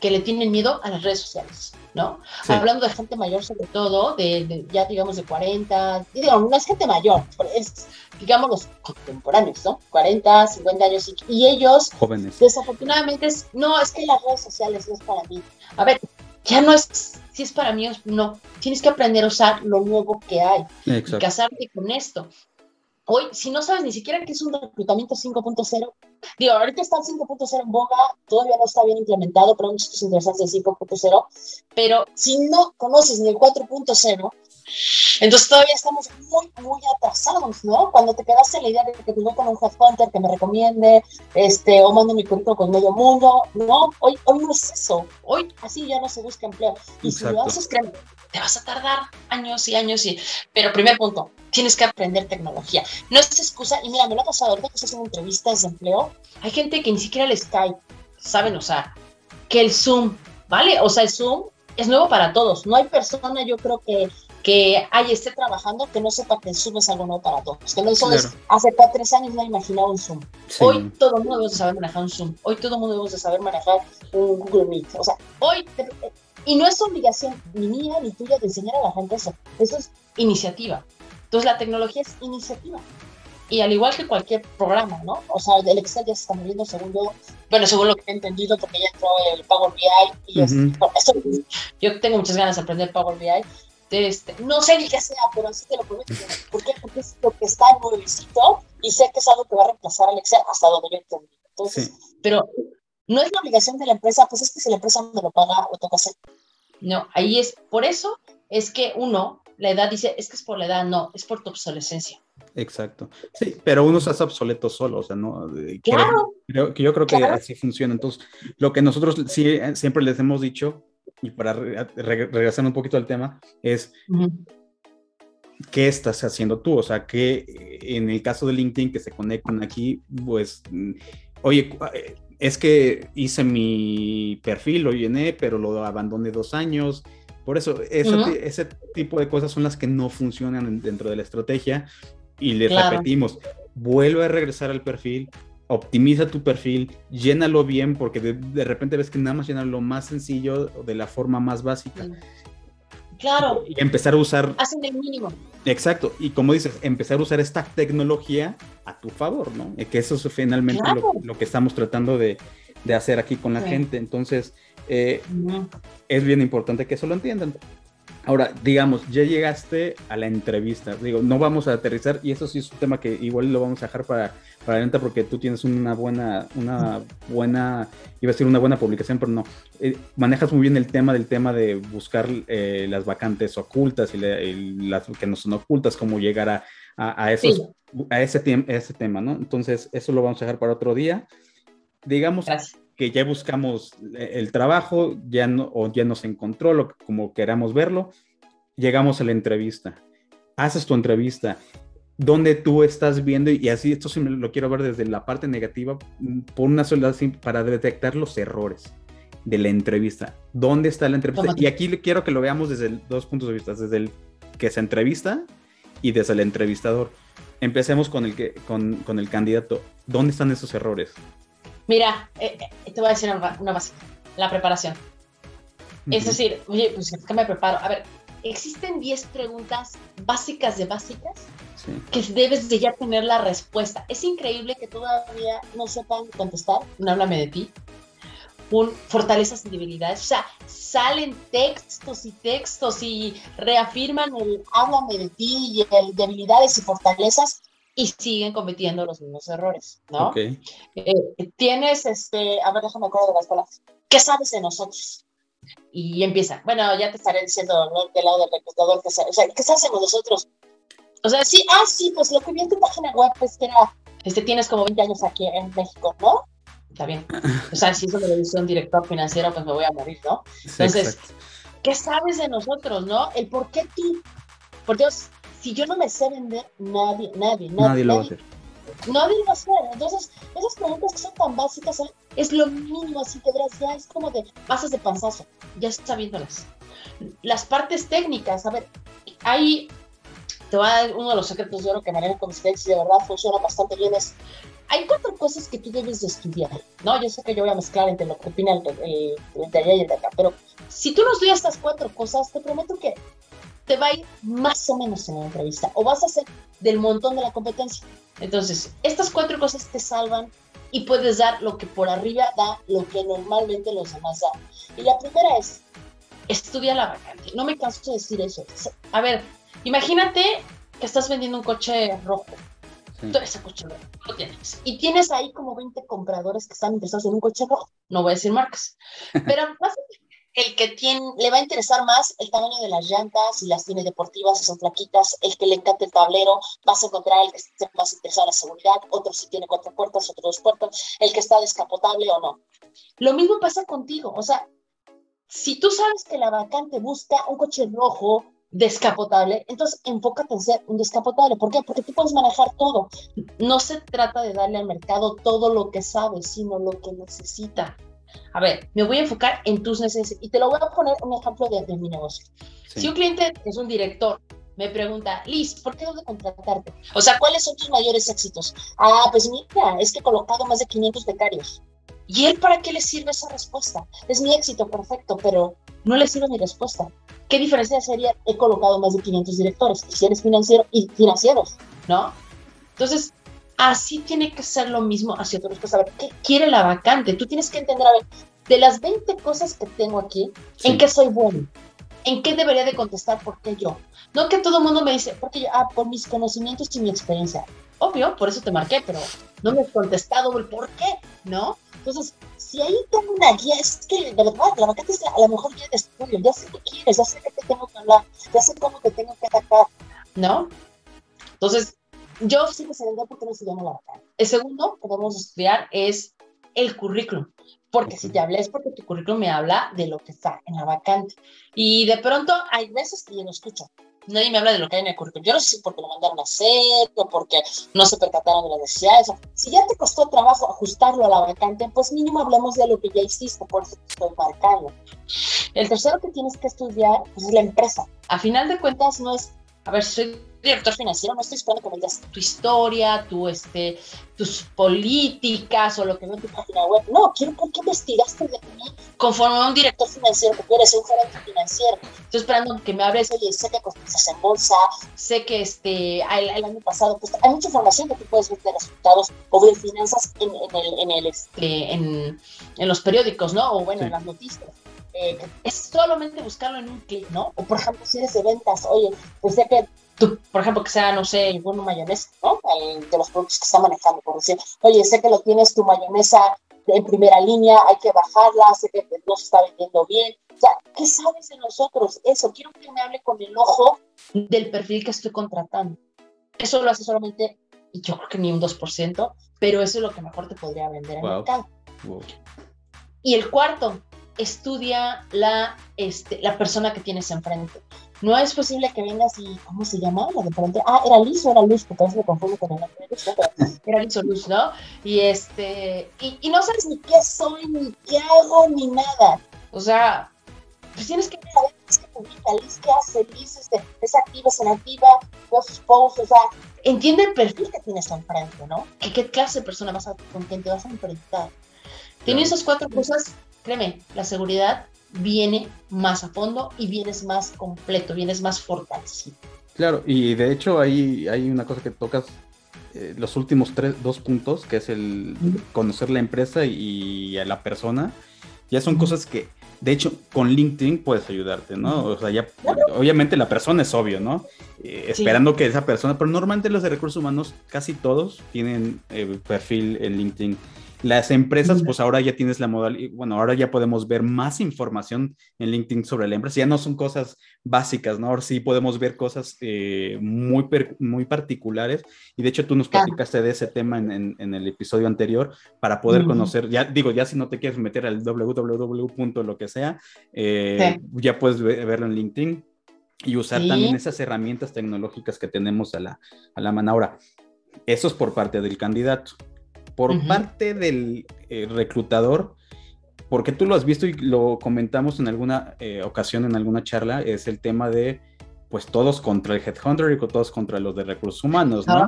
que le tienen miedo a las redes sociales ¿no? Hablando de gente mayor sobre todo, de, ya digamos de 40, digo, no es gente mayor, es digamos los contemporáneos, ¿no? 40, 50 años y, ellos, jóvenes. Desafortunadamente, es, no, es que las redes sociales no es para mí. A ver, ya no es, si es para mí, no, tienes que aprender a usar lo nuevo que hay y casarte con esto. Hoy, si no sabes ni siquiera qué es un reclutamiento 5.0, digo, ahorita está el 5.0 en boga, todavía no está bien implementado, pero hay muchos interesantes del 5.0, pero si no conoces ni el 4.0, entonces todavía estamos muy, muy atrasados, ¿no? Cuando te quedaste la idea de que voy con un headhunter que me recomiende, este, o mando mi currículum con medio mundo, no, hoy, hoy no es eso, hoy así ya no se busca empleo. Y si lo haces, créeme, te vas a tardar años y años y... Pero primer punto, tienes que aprender tecnología. No es excusa, y mira, me lo ha pasado, ahorita que estás en entrevistas de empleo, hay gente que ni siquiera el Skype saben usar, que el Zoom, ¿vale? O sea, el Zoom es nuevo para todos, no hay persona, yo creo que que ahí esté trabajando que no sepa que Zoom es algo nuevo para todos. Que no es, hace cuatro, tres años no imaginaba un Zoom. Hoy todo el mundo debe saber manejar un Zoom. Hoy todo el mundo debe saber manejar un Google Meet. O sea, hoy y no es obligación ni mía ni tuya de enseñar a la gente eso. Eso es iniciativa. Entonces la tecnología es iniciativa. Y al igual que cualquier programa, ¿no? O sea, el Excel ya se está moviendo según yo, bueno, según lo que he entendido, porque ya entró el Power BI y yo tengo muchas ganas de aprender Power BI. Este, no sé ni qué sea, pero así te lo prometo. ¿Por qué? Porque es lo que está nuevecito y sé que es algo que va a reemplazar al Excel hasta donde yo entendí. Entonces, pero no es la obligación de la empresa, pues es que si la empresa no lo paga, lo toca hacer. No, ahí es, por eso es que uno, la edad dice, es que es por la edad, no, es por tu obsolescencia. Exacto. Sí, pero uno se hace obsoleto solo, o sea, no. Claro. Creo, que yo creo que así funciona. Entonces, lo que nosotros sí, eh, siempre les hemos dicho, y para regresar un poquito al tema, es. ¿Qué estás haciendo tú? O sea, que en el caso de LinkedIn que se conectan aquí, pues, mm, oye, eh, es que hice mi perfil, lo llené, pero lo abandoné dos años. Por eso, ese, tipo de cosas son las que no funcionan dentro de la estrategia. Y le repetimos, vuelve a regresar al perfil, optimiza tu perfil, llénalo bien, porque de, repente ves que nada más llenar lo más sencillo de la forma más básica. Claro. Y empezar a usar. Hacen el mínimo. Exacto. Y como dices, empezar a usar esta tecnología a tu favor, ¿no? Que eso es finalmente lo, que estamos tratando de, hacer aquí con la gente. Entonces, eh, es bien importante que eso lo entiendan. Ahora, digamos, ya llegaste a la entrevista. Digo, no vamos a aterrizar, y eso sí es un tema que igual lo vamos a dejar para, para adelante porque tú tienes una buena, una buena, iba a decir una buena publicación, pero no. Eh, manejas muy bien el tema del tema de buscar eh, las vacantes ocultas y, las que no son ocultas, cómo llegar a, a, esos, a, ese, ese tema, ¿no? Entonces, eso lo vamos a dejar para otro día. Digamos, que ya buscamos eh, el trabajo, ya no, o ya nos encontró, lo, como queramos verlo, llegamos a la entrevista. Haces tu entrevista, donde tú estás viendo, y así esto sí lo quiero ver desde la parte negativa, por una sola para detectar los errores de la entrevista. ¿Dónde está la entrevista? Y aquí quiero que lo veamos desde dos puntos de vista, desde el que se entrevista y desde el entrevistador. Empecemos con el, que, con, con el candidato. ¿Dónde están esos errores? Mira, eh, eh, te voy a decir una, básica, la preparación. Es decir, oye, pues ¿qué me preparo? A ver, existen 10 preguntas básicas de básicas que debes de ya tener la respuesta. Es increíble que todavía no sepan contestar, no háblame de ti, un fortalezas y debilidades. O sea, salen textos y textos y reafirman el háblame de ti y el debilidades y fortalezas y siguen cometiendo los mismos errores, ¿no? Eh, tienes, este, a ver, déjame acuerdo de las palabras. ¿Qué sabes de nosotros? Y empieza, bueno, ya te estaré diciendo del lado del reclutador, o sea, ¿qué sabes de nosotros? O sea, sí, ah, sí, pues lo que vi en tu página web es que era, este, tienes como 20 años aquí en México, ¿no? Está bien. O sea, si eso me lo dice un director financiero, pues me voy a morir, ¿no? Entonces, ¿qué sabes de nosotros, no? El por qué tú, por Dios, si yo no me sé vender, nadie, nadie, nadie, nadie lo va a hacer. Nadie lo va a hacer. Entonces, esas preguntas que son tan básicas, ¿eh? es lo mínimo, así que ya es como de bases de panzazo, ya sabiéndolas. Las partes técnicas, a ver, hay, te voy a dar uno de los secretos de oro que manejo con ustedes y de verdad funciona bastante bien, es, hay cuatro cosas que tú debes de estudiar, ¿no? Yo sé que yo voy a mezclar entre lo que opina el, de allá y el de acá, pero si tú no estudias estas cuatro cosas, te prometo que te va a ir más o menos en la entrevista o vas a ser del montón de la competencia. Entonces, estas cuatro cosas te salvan y puedes dar lo que por arriba da lo que normalmente los demás dan. Y la primera es, estudia la vacante. No me canso de decir eso. A ver, imagínate que estás vendiendo un coche rojo. Tú ese coche rojo, lo tienes. Y tienes ahí como 20 compradores que están interesados en un coche rojo. No voy a decir marcas. Pero a el que tiene, le va a interesar más el tamaño de las llantas, si las tiene deportivas, si son flaquitas, el que le encanta el tablero, vas a encontrar el que esté más interesado en la seguridad, otro si tiene cuatro puertas, otro dos puertas, el que está descapotable o no. Lo mismo pasa contigo, o sea, si tú sabes que la vacante busca un coche rojo descapotable, entonces enfócate en ser un descapotable. ¿Por qué? Porque tú puedes manejar todo. No se trata de darle al mercado todo lo que sabe, sino lo que necesita. A ver, me voy a enfocar en tus necesidades y te lo voy a poner un ejemplo de, mi negocio. Si un cliente es un director, me pregunta, Liz, ¿por qué debo contratarte? O sea, ¿cuáles son tus mayores éxitos? Ah, pues mira, es que he colocado más de 500 becarios. ¿Y él para qué le sirve esa respuesta? Es mi éxito, perfecto, pero no le sirve mi respuesta. ¿Qué diferencia sería? He colocado más de 500 directores, y si eres financiero y financieros, ¿no? Entonces, Así tiene que ser lo mismo hacia otros cosas. A ver, ¿qué quiere la vacante? Tú tienes que entender, a ver, de las 20 cosas que tengo aquí, ¿en qué soy bueno? ¿En qué debería de contestar? ¿Por qué yo? No que todo el mundo me dice, porque yo, ah, por mis conocimientos y mi experiencia. Obvio, por eso te marqué, pero no me has contestado el por qué, ¿no? Entonces, si ahí tengo una guía, es que de verdad, la vacante es a lo mejor guía de estudio, ya sé qué quieres, ya sé qué te tengo que hablar, ya sé cómo te tengo que atacar, ¿no? Entonces, yo sí que se porque no se llama la vacante. El segundo que debemos estudiar es el currículum. Porque si te hablé es porque tu currículum me habla de lo que está en la vacante. Y de pronto hay veces que yo no escucho. Nadie me habla de lo que hay en el currículum. Yo no sé si porque lo mandaron a hacer o porque no se percataron de las necesidades. Si ya te costó trabajo ajustarlo a la vacante, pues mínimo hablemos de lo que ya hiciste, por eso te estoy marcando. El tercero que tienes que estudiar pues, es la empresa. A final de cuentas, no es a ver, soy director financiero, no estoy esperando que me digas tu historia, tu, este, tus políticas o lo que no en tu página web. No, quiero por qué investigaste de mí conforme a un director financiero que quieres ser un gerente financiero. Estoy esperando que me hables, oye, sé que cotizas en bolsa, sé que este, el, año pasado, pues, hay mucha información que tú puedes ver de resultados o de finanzas en, el, en, el, este, en, en los periódicos, ¿no? O bueno, en las noticias. Eh, es solamente buscarlo en un clic, ¿no? O por ejemplo, si eres de ventas, oye, pues sé que tú, por ejemplo, que sea, no sé, alguna mayonesa, ¿no? de los productos que está manejando, por decir, oye, sé que lo tienes tu mayonesa en primera línea, hay que bajarla, sé que no se está vendiendo bien. O sea, ¿qué sabes de nosotros? Eso, quiero que me hable con el ojo del perfil que estoy contratando. Eso lo hace solamente, yo creo que ni un 2%, pero eso es lo que mejor te podría vender en el mercado. Y el cuarto, estudia la, este, la persona que tienes enfrente. No es posible que vengas y, ¿cómo se llama? de pronto, ah, era Liz o era Luz, porque a veces me confundo con el nombre de era Liz o Luz, ¿no? Y este, y, no sabes ni qué soy, ni qué hago, ni nada. O sea, pues tienes que ver a ver qué publica Liz, qué hace Liz, este, es activa, es inactiva, sus posts, o sea, entiende el perfil que tienes enfrente, ¿no? ¿Qué, qué clase de persona vas a, con quien te vas a enfrentar? Tiene esas cuatro cosas, créeme, la seguridad viene más a fondo y vienes más completo, vienes más fortalecido. Claro, y de hecho hay, hay una cosa que tocas eh, los últimos tres, dos puntos, que es el conocer la empresa y, a la persona. Ya son cosas que, de hecho, con LinkedIn puedes ayudarte, ¿no? O sea, ya, obviamente la persona es obvio, ¿no? Eh, esperando que esa persona, pero normalmente los de recursos humanos, casi todos tienen eh, perfil en LinkedIn. Las empresas, pues ahora ya tienes la modalidad, bueno, ahora ya podemos ver más información en LinkedIn sobre la empresa. Ya no son cosas básicas, ¿no? Ahora sí podemos ver cosas eh, muy, muy particulares. Y de hecho tú nos platicaste de ese tema en, el episodio anterior para poder conocer, ya digo, ya si no te quieres meter al www. lo que sea, eh, ya puedes verlo en LinkedIn y usar también esas herramientas tecnológicas que tenemos a la, a la mano. Ahora, eso es por parte del candidato por parte del eh, reclutador, porque tú lo has visto y lo comentamos en alguna eh, ocasión, en alguna charla, es el tema de pues todos contra el headhunter y todos contra los de recursos humanos, ¿no?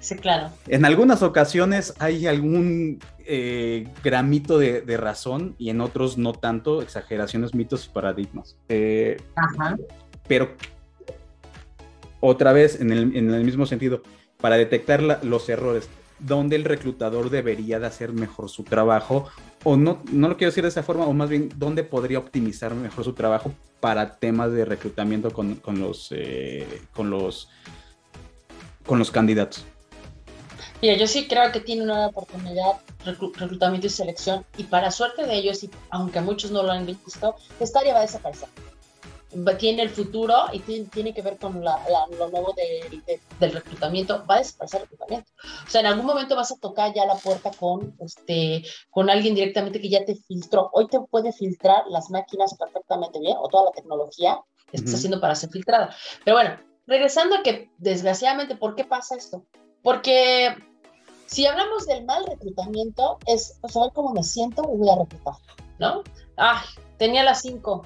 Sí, claro. En algunas ocasiones hay algún eh, gramito de, razón y en otros no tanto, exageraciones, mitos y paradigmas. Ajá. Pero otra vez, en el, en el mismo sentido, para detectar los errores, dónde el reclutador debería de hacer mejor su trabajo, o no, no lo quiero decir de esa forma, o más bien dónde podría optimizar mejor su trabajo para temas de reclutamiento con, los, eh, con, los, con los candidatos. Mira, yo sí creo que tiene una oportunidad reclutamiento y selección, y para suerte de ellos, y aunque muchos no lo han visto, esta área va a desaparecer tiene el futuro y tiene, que ver con lo nuevo del reclutamiento, va a desaparecer el reclutamiento. O sea, en algún momento vas a tocar ya la puerta con, este, con alguien directamente que ya te filtró. Hoy te puede filtrar las máquinas perfectamente bien o toda la tecnología que estás haciendo para ser filtrada. Pero bueno, regresando a que desgraciadamente, ¿por qué pasa esto? Porque si hablamos del mal reclutamiento, es pues, a ver cómo me siento y voy a reclutar, ¿no? Ay, tenía las cinco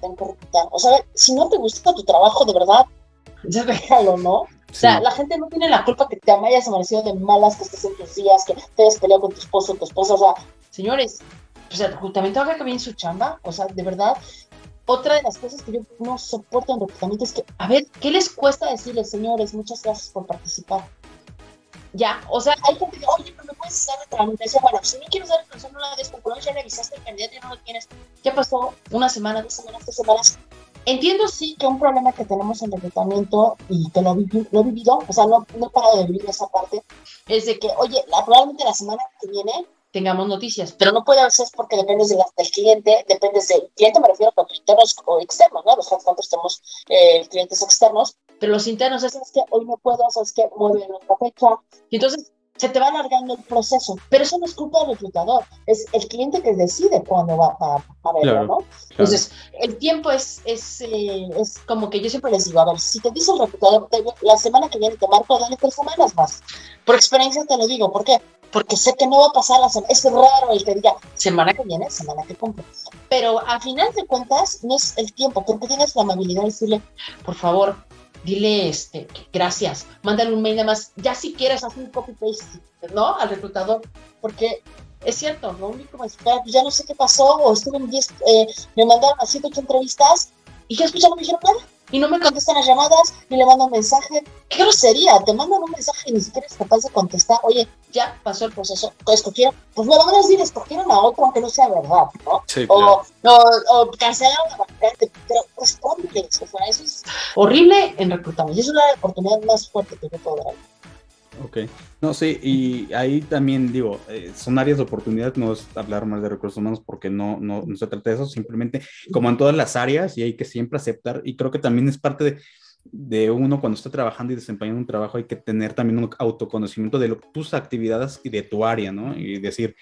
tengo que reclutar. O sea, si no te gusta tu trabajo, de verdad, ya déjalo, ¿no? O sea, la gente no tiene la culpa que te hayas amanecido de malas, que estés en tus días, que te hayas peleado con tu esposo, tu esposa. O sea, señores, pues el reclutamiento haga que bien su chamba. O sea, de verdad, otra de las cosas que yo no soporto en reclutamiento es que, a ver, ¿qué les cuesta decirles, señores, muchas gracias por participar? Ya, o sea, hay gente que, oye, pero me puedes hacer tramitación. Bueno, si no quieres dar tramitación, no la des porque ya revisaste el candidato y no lo tienes. ¿Qué pasó? Una semana, dos semanas, tres semanas. Entiendo sí que un problema que tenemos en reclutamiento y que lo, lo he vivido, o sea, no, no he parado de vivir esa parte, es de que, oye, la, probablemente la semana que viene tengamos noticias, pero no puede ser porque dependes de del cliente, dependes del cliente, me refiero a internos o externos, ¿no? Headhunters tenemos eh, clientes externos, pero los internos es, que hoy no puedo, sabes que mueve en otra fecha, y entonces se te va alargando el proceso, pero eso no es culpa del reclutador, es el cliente que decide cuándo va a, verlo, ¿no? Entonces, el tiempo es, es, eh, es como que yo siempre les digo, a ver, si te dice el reclutador, la semana que viene te marco, dale tres semanas más. Por experiencia te lo digo, ¿por qué? porque sé que no va a pasar la semana. Es raro el que diga semana que viene, semana que cumple. Pero a final de cuentas, no es el tiempo, porque tienes la amabilidad de decirle, por favor, dile este, gracias, mándale un mail nada más, ya si quieres hacer un copy-paste, ¿no? Al reclutador, porque es cierto, lo único me pues ya no sé qué pasó, o estuve en 10, eh, me mandaron a 7, 8 entrevistas y ya escucharon, me dijeron nada y no me contestan las llamadas, ni le mandan mensaje. ¡Qué grosería! Te mandan un mensaje y ni siquiera eres capaz de contestar. Oye, ya pasó el proceso, escogieron, pues me lo van a decir, escogieron a otro aunque no sea verdad, ¿no? Sí, o, o, cancelaron la vacante, pero o sea, eso es horrible en reclutamiento. Y es una oportunidad más fuerte que yo puedo dar. Ok, no, sí, y ahí también digo, eh, son áreas de oportunidad, no es hablar más de recursos humanos porque no, no, no se trata de eso, simplemente como en todas las áreas y hay que siempre aceptar y creo que también es parte de, de uno cuando está trabajando y desempeñando un trabajo hay que tener también un autoconocimiento de tus actividades y de tu área, ¿no? Y decir,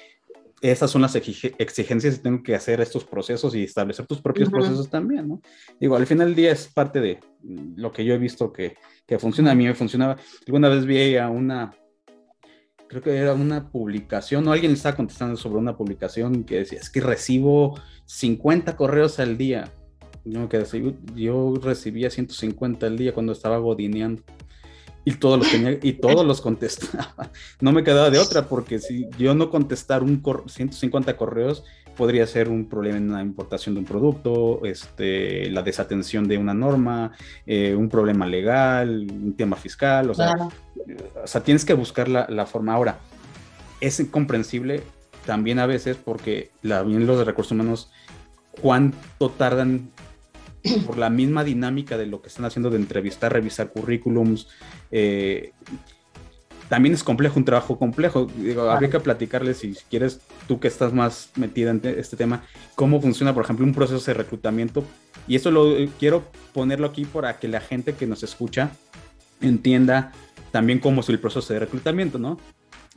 esas son las exigencias que tengo que hacer estos procesos y establecer tus propios procesos también, ¿no? Digo, al final del día es parte de lo que yo he visto que, que funciona. A mí me funcionaba. Alguna vez vi a una, creo que era una publicación, o alguien estaba contestando sobre una publicación que decía, es que recibo 50 correos al día. Yo, me yo recibía 150 al día cuando estaba godineando y todos los tenía y todos los contestaba. No me quedaba de otra porque si yo no contestar un 150 correos podría ser un problema en la importación de un producto, este, la desatención de una norma, eh, un problema legal, un tema fiscal, o sea, o sea tienes que buscar la, la, forma. Ahora, es incomprensible también a veces porque la, bien los de recursos humanos, cuánto tardan por la misma dinámica de lo que están haciendo de entrevistar, revisar currículums. Eh, también es complejo, un trabajo complejo. Digo, habría que platicarles, si quieres, tú que estás más metida en este tema, cómo funciona, por ejemplo, un proceso de reclutamiento. Y eso lo eh, quiero ponerlo aquí para que la gente que nos escucha entienda también cómo es el proceso de reclutamiento, ¿no?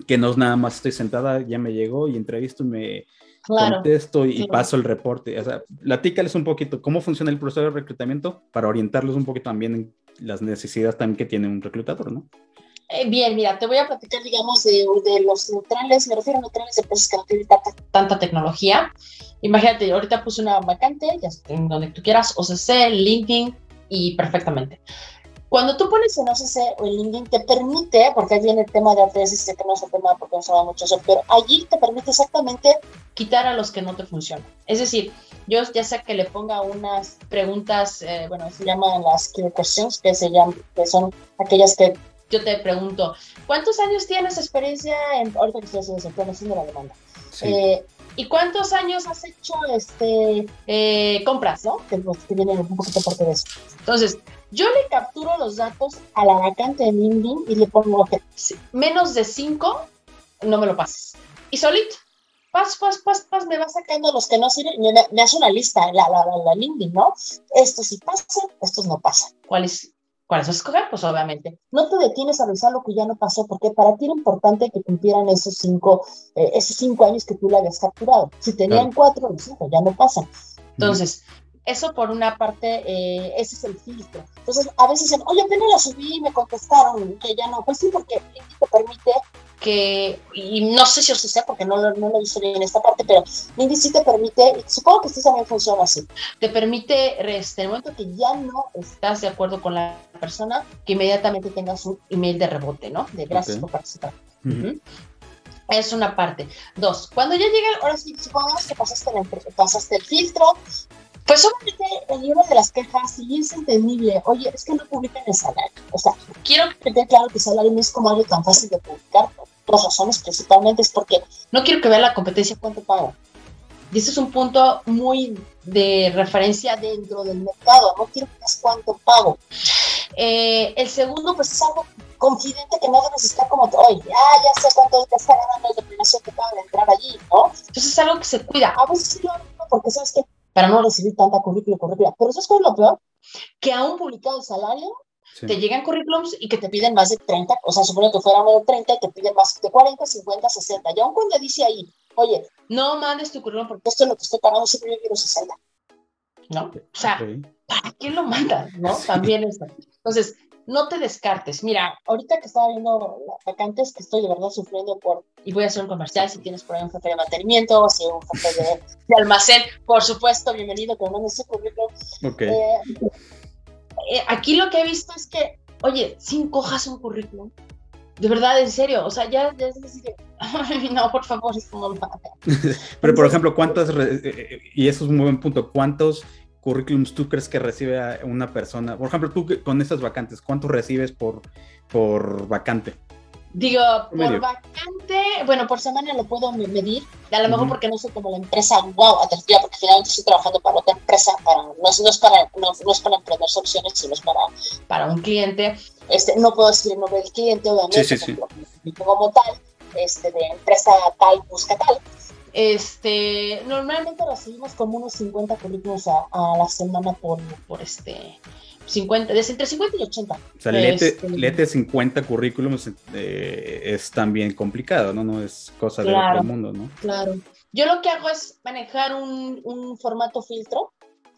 Que no es nada más estoy sentada, ya me llegó y entrevisto y me contesto y paso el reporte. O sea, platícales un poquito cómo funciona el proceso de reclutamiento para orientarlos un poquito también en las necesidades también que tiene un reclutador, ¿no? Eh, bien, mira, te voy a platicar, digamos, de, de, los neutrales, me refiero a neutrales de empresas que no tienen tanta, tanta tecnología. Imagínate, ahorita puse una vacante, ya en donde tú quieras, OCC, LinkedIn y perfectamente. Cuando tú pones en OCC o en LinkedIn, te permite, porque ahí viene el tema de sé que no es un tema porque no sabe mucho eso, pero allí te permite exactamente quitar a los que no te funcionan. Es decir, yo ya sé que le ponga unas preguntas, eh, bueno, se llaman las key questions, que, se llaman, que son aquellas que yo te pregunto, ¿cuántos años tienes experiencia en, ahorita que estoy haciendo, la demanda? Eh, ¿Y cuántos años has hecho este, eh, compras, no? Que, pues, que viene un poquito parte de eso. Entonces, yo le capturo los datos a la vacante de LinkedIn y le pongo que menos de 5 no me lo pases. Y solito, pas, pas, pas, pas, me va sacando los que no sirven, me, me hace una lista, la, la, la, LinkedIn, ¿no? Estos sí pasan, estos no pasan. ¿Cuáles? ¿Cuáles escoger? Pues obviamente. No te detienes a revisar lo que ya no pasó, porque para ti era importante que cumplieran esos cinco, eh, esos cinco años que tú le habías capturado. Si tenían cuatro, los cinco ya no pasan. Entonces, eso por una parte, eh, ese es el filtro. Entonces, a veces dicen, oye, apenas la subí y me contestaron que ya no. Pues sí, porque te permite que, y no sé si os sé porque no, no lo he visto bien en esta parte, pero Lindy sí te permite, supongo que esto también funciona así, te permite, este, en el momento que ya no estás de acuerdo con la persona, que inmediatamente tengas un email de rebote, ¿no? De gracias por participar. Es una parte. Dos, cuando ya llega, ahora sí, supongamos que pasaste el, pasaste el filtro, pues obviamente el libro de las quejas sí es entendible. Oye, es que no publican el salario. O sea, quiero que quede claro que el salario no es como algo tan fácil de publicar. Dos razones principalmente es porque no quiero que vea la competencia cuánto pago. Y ese es un punto muy de referencia dentro del mercado. No quiero que veas cuánto pago. Eh, el segundo, pues es algo confidente que no debes estar como, oye, ah, ya sé cuánto te está ganando el de que acaba de entrar allí, ¿no? Entonces es algo que se cuida. A veces sí lo porque sabes que para no recibir tanta currícula, currícula. Pero eso es lo peor, que aún publicado el salario, te llegan currículums y que te piden más de 30, o sea, supone que fuera de 30 y te piden más de 40, 50, 60. Y aún cuando dice ahí, oye, no mandes tu currículum porque esto es lo que estoy pagando, siempre yo quiero 60. ¿No? O sea, ¿para qué lo mandas? ¿No? También eso. Entonces, no te descartes. Mira, ahorita que estaba viendo vacantes, que estoy de verdad sufriendo por, y voy a hacer un comercial, si tienes por ahí un jefe de mantenimiento, o si un jefe de, almacén, por supuesto, bienvenido, que me mandes currículum. Okay. Eh, eh, aquí lo que he visto es que, oye, cinco hojas un currículum. De verdad, en serio, o sea, ya, ya es decir, no, por favor, es como... Pero, por ejemplo, ¿cuántas, eh, y eso es un buen punto, cuántos currículums tú crees que recibe una persona? Por ejemplo, tú con estas vacantes, ¿cuántos recibes por, por vacante? Digo, por vacante, bueno, por semana lo puedo medir, a lo mejor porque no soy como la empresa wow atractiva, porque finalmente estoy trabajando para otra empresa, para, no, es, para, no, es para emprender soluciones, sino es para, para un cliente. Este, no puedo decir el nombre del cliente, obviamente, sí, sí, sí. como tal, este, de empresa tal, busca tal. Este, normalmente recibimos como unos 50 currículos a, a la semana por, por este 50, desde entre 50 y 80. O sea, leete, 50 este, currículums eh, es también complicado, ¿no? No es cosa de otro mundo, ¿no? Claro. Yo lo que hago es manejar un, un formato filtro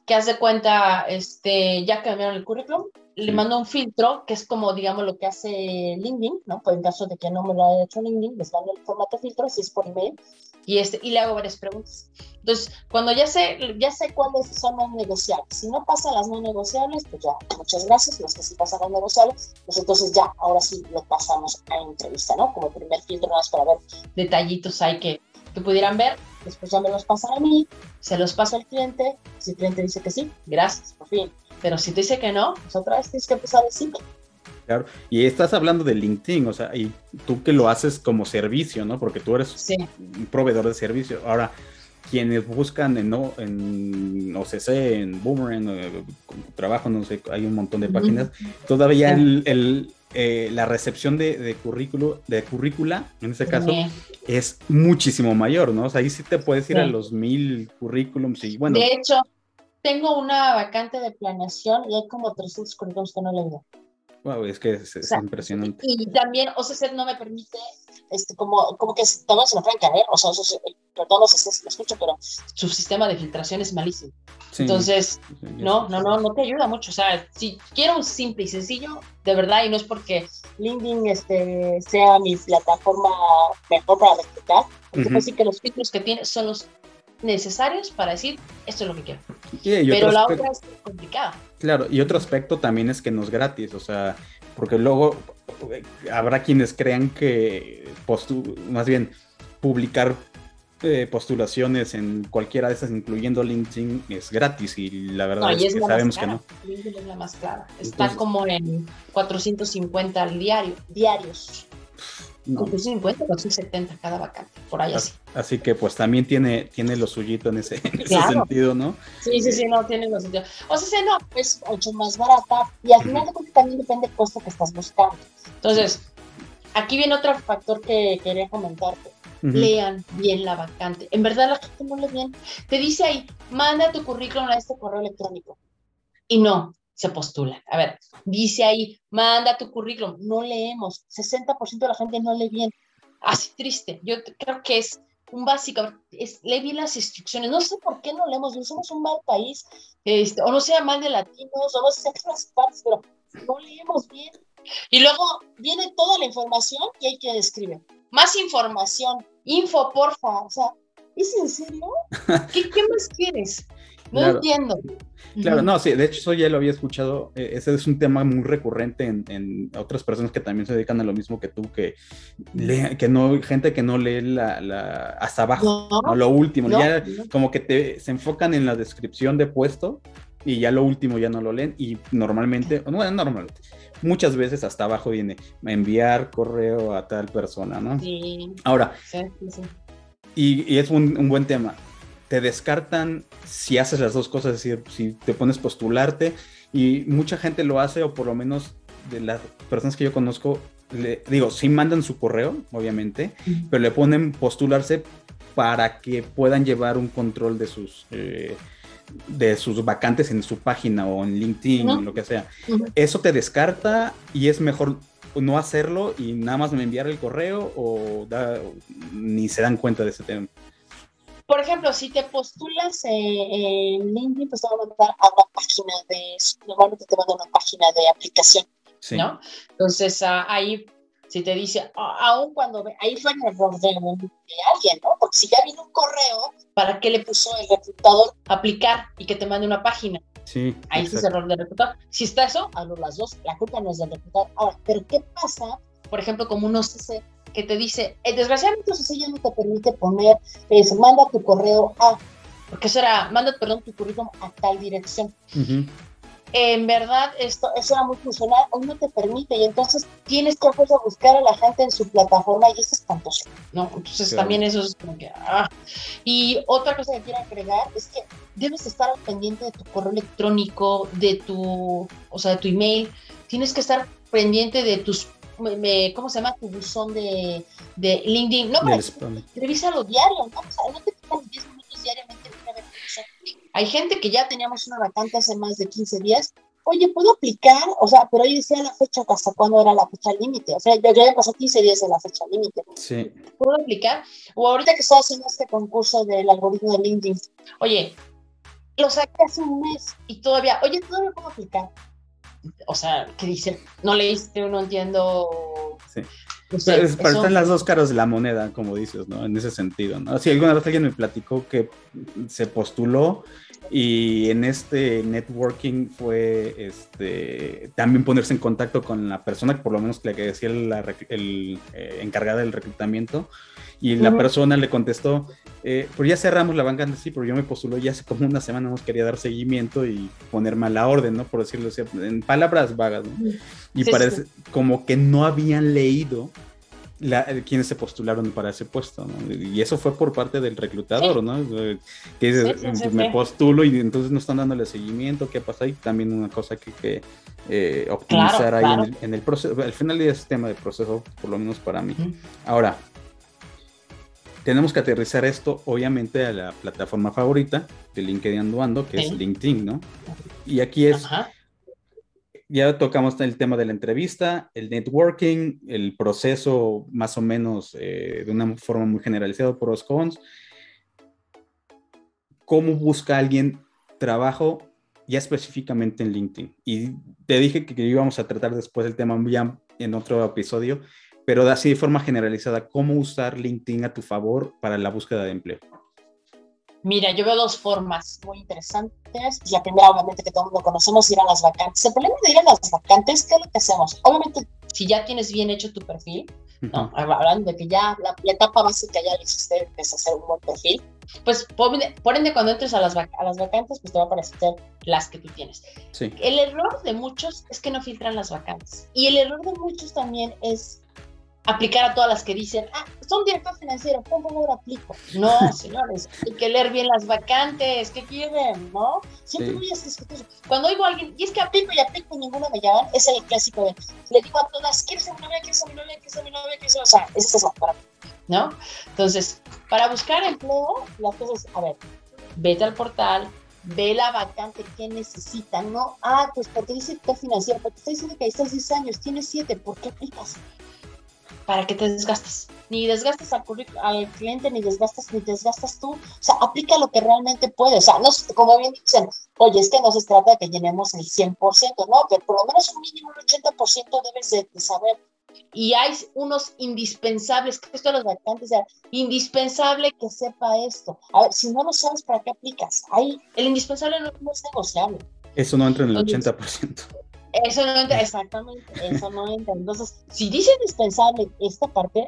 que hace cuenta, este, ya cambiaron el currículum, le mando un filtro que es como, digamos, lo que hace LinkedIn, ¿no? Pues en caso de que no me lo haya hecho LinkedIn, les mando el formato filtro, si es por email, y, este, y le hago varias preguntas. Entonces, cuando ya sé, ya sé cuáles son los negociables, si no pasan las no negociables, pues ya, muchas gracias, los que sí pasan las negociables, pues entonces ya, ahora sí lo pasamos a entrevista, ¿no? Como primer filtro, nada más para ver detallitos hay que, que pudieran ver, después ya me los pasan a mí, se los paso al cliente, si el cliente dice que sí, gracias, por fin, pero si te dice que no, pues otra vez tienes que empezar a decir Claro, y estás hablando de LinkedIn, o sea, y tú que lo haces como servicio, ¿no? Porque tú eres un proveedor de servicio. Ahora, quienes buscan en, en OCC, en Boomerang, eh, trabajo, no sé, hay un montón de páginas, todavía el, eh, la recepción de, de, currículo, de currícula, en este caso, es muchísimo mayor, ¿no? O sea, ahí sí te puedes ir a los mil currículums y bueno. De hecho, tengo una vacante de planeación y hay como 300 currículums que no le digo. Wow, es que es, impresionante. Y también OCC no me permite, este, como, como que todo se me pueden caer, o sea, perdón, OCC lo escucho, pero su sistema de filtración es malísimo. Entonces, no, no, no, no te ayuda mucho. O sea, si quiero un simple y sencillo, de verdad, y no es porque LinkedIn este, sea mi plataforma mejor para reclutar, porque uh que los filtros que tiene son los necesarios para decir esto es lo que quiero. Pero la otra es complicada. Claro, y otro aspecto también es que no es gratis, o sea, porque luego eh, habrá quienes crean que más bien publicar eh, postulaciones en cualquiera de esas, incluyendo LinkedIn, es gratis y la verdad es, que sabemos que no. LinkedIn es la más. Está como en 450 al diario, diarios. No. 50, 70 cada vacante, por ahí así. Así que pues también tiene, tiene lo suyito en ese, sentido, ¿no? Sí, sí, sí, no, tiene lo sentido. O sea, no, es mucho más barata y al final de cuentas también depende del costo que estás buscando. Entonces, aquí viene otro factor que quería comentarte. Lean bien la vacante. En verdad la gente no lee bien. Te dice ahí, manda tu currículum a este correo electrónico. Y no, se postulan. A ver, dice ahí, manda tu currículum, no leemos, 60% de la gente no lee bien. Así triste, yo creo que es un básico, es, lee bien las instrucciones, no sé por qué no leemos bien, somos un mal país, este, o no sea mal de latinos, o no sé las partes, pero no leemos bien. Y luego viene toda la información y hay que escribir. Más información, info, porfa, o sea, ¿es en serio? ¿Qué, qué más quieres? No entiendo. Claro, no, sí, de hecho eso ya lo había escuchado, e, ese es un tema muy recurrente en, otras personas que también se dedican a lo mismo que tú, que, que no, gente que no lee la, hasta abajo, no, lo último, ya como que te, se enfocan en la descripción de puesto y ya lo último ya no lo leen y normalmente, bueno, normalmente, muchas veces hasta abajo viene enviar correo a tal persona, ¿no? Sí. Ahora, sí, y, y, es un, un buen tema te descartan si haces las dos cosas, es decir, si te pones postularte y mucha gente lo hace o por lo menos de las personas que yo conozco, le, digo, sí mandan su correo, obviamente, pero le ponen postularse para que puedan llevar un control de sus... Eh, de sus vacantes en su página o en LinkedIn o lo que sea. Eso te descarta y es mejor no hacerlo y nada más me enviar el correo o ni se dan cuenta de ese tema. Por ejemplo, si te postulas en LinkedIn, pues te va a mandar a una página de, normalmente te manda a una página de aplicación, ¿no? Entonces, ah, ahí si te dice, aún cuando ahí fue el error de, alguien, ¿no? Porque si ya vino un correo, ¿para qué le puso el reclutador aplicar y que te mande una página? Sí. Ahí es error del reclutador. Si está eso, hablo las dos, la culpa no es del reclutador. Ahora, ¿pero qué pasa? Por ejemplo, como uno CC que te dice, eh, desgraciadamente CC ya no te permite poner, es, manda tu correo a, porque eso era, manda, perdón, tu currículum a tal dirección en verdad esto, eso era muy funcional, hoy no te permite y entonces tienes que a buscar a la gente en su plataforma y eso es espantoso, ¿no? Entonces también eso es como que, ah. Y otra cosa que quiero agregar es que debes estar al pendiente de tu correo electrónico, de tu, o sea, de tu email, tienes que estar pendiente de tus ¿cómo se llama? Tu buzón de, de LinkedIn. No, revísalo diario, ¿no? O sea, no te quitan 10 minutos diariamente hay gente que ya teníamos una vacante hace más de 15 días. Oye, ¿puedo aplicar? O sea, pero ahí decía la fecha, ¿hasta cuándo era la fecha límite? O sea, ya, ya pasó 15 días de la fecha límite. Sí. ¿Puedo aplicar? O ahorita que estoy haciendo este concurso del algoritmo de LinkedIn, oye, lo saqué hace un mes y todavía, oye, todavía puedo aplicar. O sea, ¿qué dicen? No leíste, no entiendo. Sí. están las dos caras de la moneda, como dices, ¿no? En ese sentido, ¿no? Si alguna vez alguien me platicó que se postuló y en este networking fue este, también ponerse en contacto con la persona, por lo menos que decía el, el eh, encargada del reclutamiento, y la persona le contestó, eh, pues ya cerramos la vacante, sí, pero yo me postuló ya hace como una semana, nos quería dar seguimiento y ponerme a la orden, ¿no? Por decirlo así, en palabras vagas, ¿no? Y parece como que no habían leído la, quienes se postularon para ese puesto, ¿no? Y eso fue por parte del reclutador, ¿no? Que me postulo y entonces no están dándole seguimiento, ¿qué pasa ahí? También una cosa que, que eh, optimizar ahí En, el, proceso, al final es tema de proceso, por lo menos para mí. Ahora, tenemos que aterrizar esto, obviamente, a la plataforma favorita de LinkedIn Ando, que es LinkedIn, ¿no? Y aquí es ya tocamos el tema de la entrevista, el networking, el proceso más o menos eh, de una forma muy generalizada por los cons. ¿Cómo busca alguien trabajo ya específicamente en LinkedIn? Y te dije que, íbamos a tratar después el tema ya en otro episodio, pero así de forma generalizada, ¿cómo usar LinkedIn a tu favor para la búsqueda de empleo? Mira, yo veo dos formas muy interesantes. La primera, obviamente, que todo el mundo conocemos, ir a las vacantes. El problema de ir a las vacantes, ¿qué es lo que hacemos? Obviamente, si ya tienes bien hecho tu perfil, ¿no? hablando de que ya la, etapa básica ya le hiciste, es hacer un buen perfil, pues por, ende, cuando entres a las, a las vacantes, pues te va a aparecer las que tú tienes. Sí. El error de muchos es que no filtran las vacantes. Y el error de muchos también es aplicar a todas las que dicen, ah, son director financiero, por favor aplico. No, señores, hay que leer bien las vacantes, ¿qué quieren? ¿No? Siempre voy a discutir. Cuando oigo a alguien, y es que aplico y aplico y ninguna me llaman, es el clásico de, le digo a todas, ¿quieres ser mi novia? ¿Quieres ser mi novia? ¿Quieres ser mi novia? ¿Quieres ser? O sea, es eso para mí, ¿no? Entonces, para buscar empleo, las cosas, a ver, vete al portal, ve la vacante que necesita, no, ah, pues porque dice director financiero, porque está diciendo que ahí estás 10 años, tienes 7, ¿por qué aplicas? Para que te desgastes. Ni desgastes al, al, cliente, ni desgastas, ni desgastas tú. O sea, aplica lo que realmente puedes. O sea, no, como bien dicen, oye, es que no se trata de que llenemos el 100%, no, que por lo menos un mínimo un 80% debes de, saber. Y hay unos indispensables, que esto de los vacantes, o sea, indispensable que sepa esto. A ver, si no lo sabes, ¿para qué aplicas? Ahí, el indispensable no, es negociable. Eso no entra en el 80%. Eso no entra, exactamente, eso no entra. Entonces, si dice indispensable esta parte,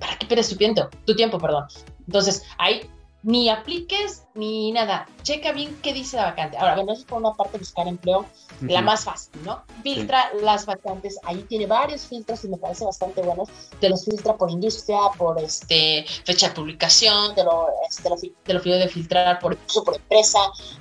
¿para qué pierdes tu tiempo? Tu tiempo, perdón. Entonces, hay ni apliques ni nada. Checa bien qué dice la vacante. Ahora, bueno, eso es por una parte buscar empleo, la más fácil, ¿no? Filtra las vacantes. Ahí tiene varios filtros y me parece bastante buenos. Te los filtra por industria, por este fecha de publicación, te lo, este, lo, te lo de filtrar por, por empresa.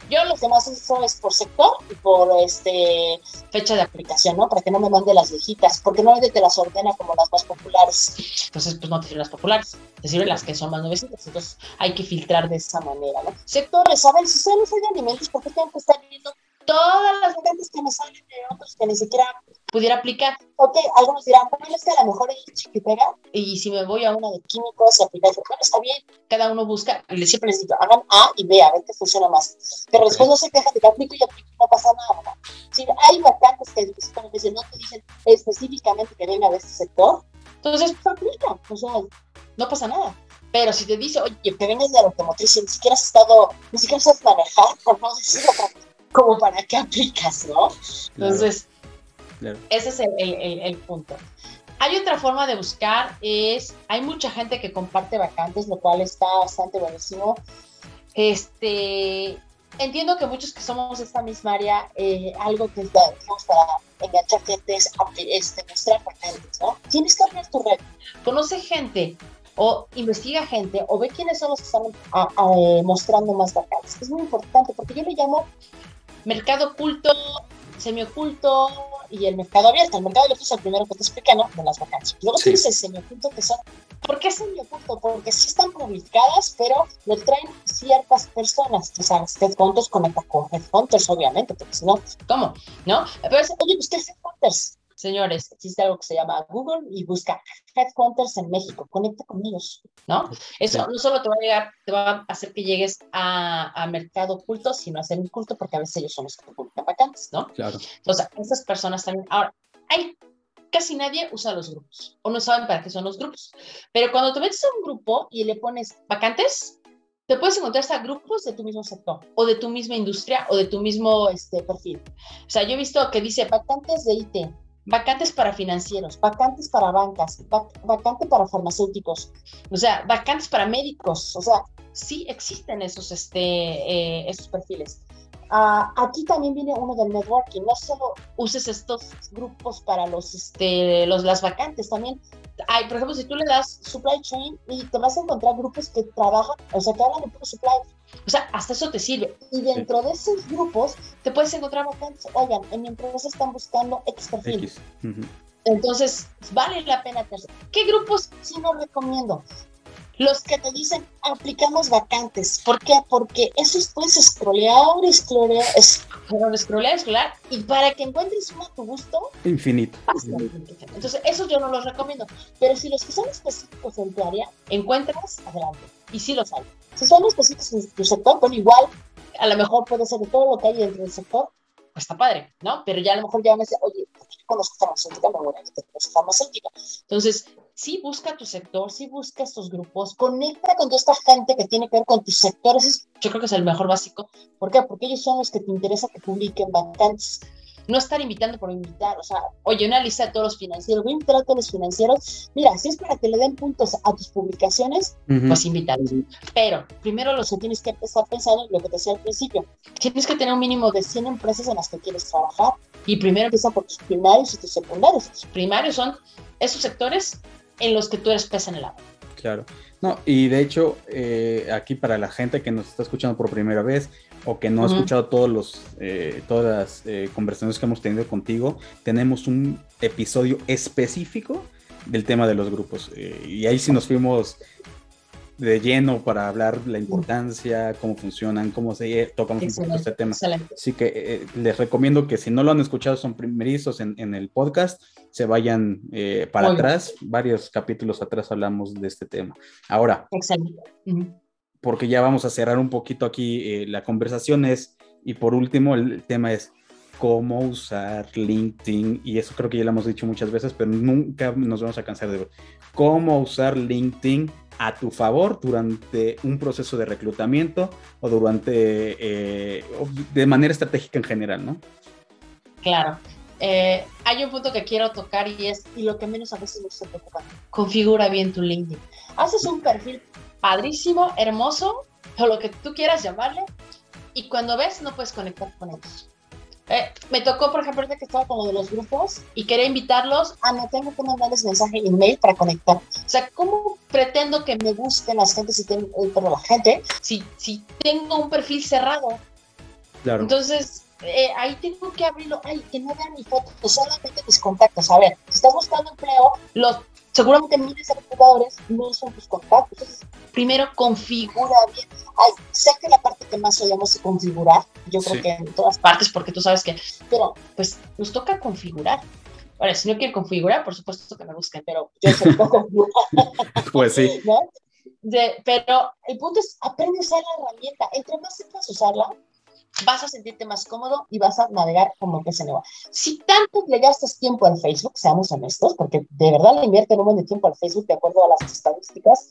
Yo los demás eso es por sector y por este fecha de aplicación, ¿no? Para que no me mande las viejitas, porque no te las ordena como las más populares. Entonces, pues no te sirven las populares, te sirven las que son más nuevecitas. Entonces, hay que filtrar de esa manera, ¿no? Sectores, a ver, si solo soy de alimentos, ¿por qué tengo que estar viendo todas las vacantes que me salen de otros que ni siquiera pudiera aplicar? Ok, algunos dirán, bueno, es que a lo mejor es chiquitera, y si me voy a una de químicos, aplicar, bueno, está bien, cada uno busca, y siempre les digo, hagan A y B, a ver qué funciona más. Pero después no se quejan de que aplico y aplico, no pasa nada, ¿no? Si hay vacantes que no te dicen específicamente que venga de este sector, Entonces, pues aplica, o sea, no pasa nada. Pero si te dice, oye, que vienes de la automotriz y ni siquiera has estado, ni siquiera sabes manejar, por no como para qué aplicas, ¿no? Entonces, ese es el, el, el, punto. Hay otra forma de buscar, es, hay mucha gente que comparte vacantes, lo cual está bastante buenísimo. Este, entiendo que muchos que somos de esta misma área, eh, algo que tenemos para enganchar gente es este, mostrar vacantes, ¿no? Tienes que abrir tu red. Conoce gente o investiga gente o ve quiénes son los que están eh, mostrando más vacantes. Es muy importante porque yo le llamo mercado oculto, semioculto y el mercado abierto. El mercado abierto es el primero que te explica, ¿no? De las vacantes. Luego tienes el semioculto que son... ¿Por qué semioculto? Porque sí están publicadas, pero lo traen ciertas personas. O sea, Headhunters conecta con Headhunters, obviamente, porque si no, ¿cómo? ¿No? Pero, oye, usted es Headhunters señores, existe algo que se llama Google y busca Headhunters en México, conecta con ellos, ¿no? Eso no solo te va a llegar, te va a hacer que llegues a, mercado oculto, sino a ser culto, porque a veces ellos son los que publican vacantes, ¿no? Claro. Entonces, esas personas también. Ahora, hay casi nadie usa los grupos o no saben para qué son los grupos. Pero cuando te metes a un grupo y le pones vacantes, te puedes encontrar hasta grupos de tu mismo sector o de tu misma industria o de tu mismo este, perfil. O sea, yo he visto que dice vacantes de IT, vacantes para financieros, vacantes para bancas, vacantes para farmacéuticos, o sea, vacantes para médicos, o sea, sí existen esos, este, eh, esos perfiles. Ah, aquí también viene uno del networking, no solo uses estos grupos para los, este, los, las vacantes, también hay, por ejemplo, si tú le das supply chain y te vas a encontrar grupos que trabajan, o sea, que hablan de puro supply, o sea, hasta eso te sirve. Y dentro de esos grupos te puedes encontrar vacantes. Oigan, en mi empresa están buscando X perfil. Entonces, vale la pena. ¿Qué grupos sí no recomiendo? Los que te dicen aplicamos vacantes. ¿Por qué? Porque esos puedes scrollear, scrollear, scrollear, scrollear, y para que encuentres uno a tu gusto, infinito. Entonces, eso yo no los recomiendo. Pero si los que son específicos en tu área, encuentras, adelante. Y sí los hay. Si son específicos en tu sector, bueno, igual, a lo mejor puede ser de todo lo que hay dentro del sector, pues está padre, ¿no? Pero ya a lo mejor ya van a decir, oye, yo conozco farmacéutica, me voy a meter farmacéutica. Entonces, sí busca tu sector, sí busca estos grupos, conecta con toda esta gente que tiene que ver con tus sectores. Yo creo que es el mejor básico. ¿Por qué? Porque ellos son los que te interesa que publiquen vacantes no estar invitando por invitar, o sea, oye, una lista de todos los financieros, voy a invitar a todos los financieros, mira, si es para que le den puntos a tus publicaciones, pues invítalos. Pero primero lo que tienes que empezar pensando, lo que te decía al principio, tienes que tener un mínimo de 100 empresas en las que quieres trabajar y primero empieza por tus primarios y tus secundarios. Tus primarios son esos sectores en los que tú eres pez en el agua. Claro. No, y de hecho, eh, aquí para la gente que nos está escuchando por primera vez, o que no ha escuchado todos los, eh, todas las eh, conversaciones que hemos tenido contigo, tenemos un episodio específico del tema de los grupos. Eh, y ahí sí nos fuimos de lleno para hablar la importancia, cómo funcionan, cómo se tocamos un este tema. Así que les recomiendo que si no lo han escuchado, son primerizos en, en el podcast, se vayan para atrás. Varios capítulos atrás hablamos de este tema. Ahora, Excelente porque ya vamos a cerrar un poquito aquí eh, la conversación es, y por último, el tema es cómo usar LinkedIn, y eso creo que ya lo hemos dicho muchas veces, pero nunca nos vamos a cansar de ver, cómo usar LinkedIn a tu favor durante un proceso de reclutamiento o durante, eh, de manera estratégica en general, ¿no? Claro. Eh, hay un punto que quiero tocar y es, y lo que menos a veces nos preocupa, configura bien tu LinkedIn. Haces un perfil padrísimo, hermoso, o lo que tú quieras llamarle, y cuando ves no puedes conectar con ellos. Eh, me tocó, por ejemplo, que estaba con lo de los grupos y quería invitarlos a no tengo que mandarles mensaje email para conectar. O sea, ¿cómo pretendo que me busquen las gente si tengo, eh, la gente, si, si tengo un perfil cerrado? Claro. Entonces, eh, ahí tengo que abrirlo, ay, que no vean mi foto, solamente mis contactos. A ver, si estás buscando empleo, los seguramente miles de reclutadores no son tus contactos. Entonces, primero configura bien. Ay, sé que la parte que más odiamos es configurar, yo creo que en todas partes, porque tú sabes que, pero pues nos toca configurar. Ahora, si no quieren configurar, por supuesto que me busquen, pero yo cómo configurar. pues sí. pero el punto es, aprende a usar la herramienta. Entre más sepas usarla, vas a sentirte más cómodo y vas a navegar como que se nueva. Si tanto le gastas tiempo al Facebook, seamos honestos, porque de verdad le invierte un buen de tiempo al Facebook de acuerdo a las estadísticas,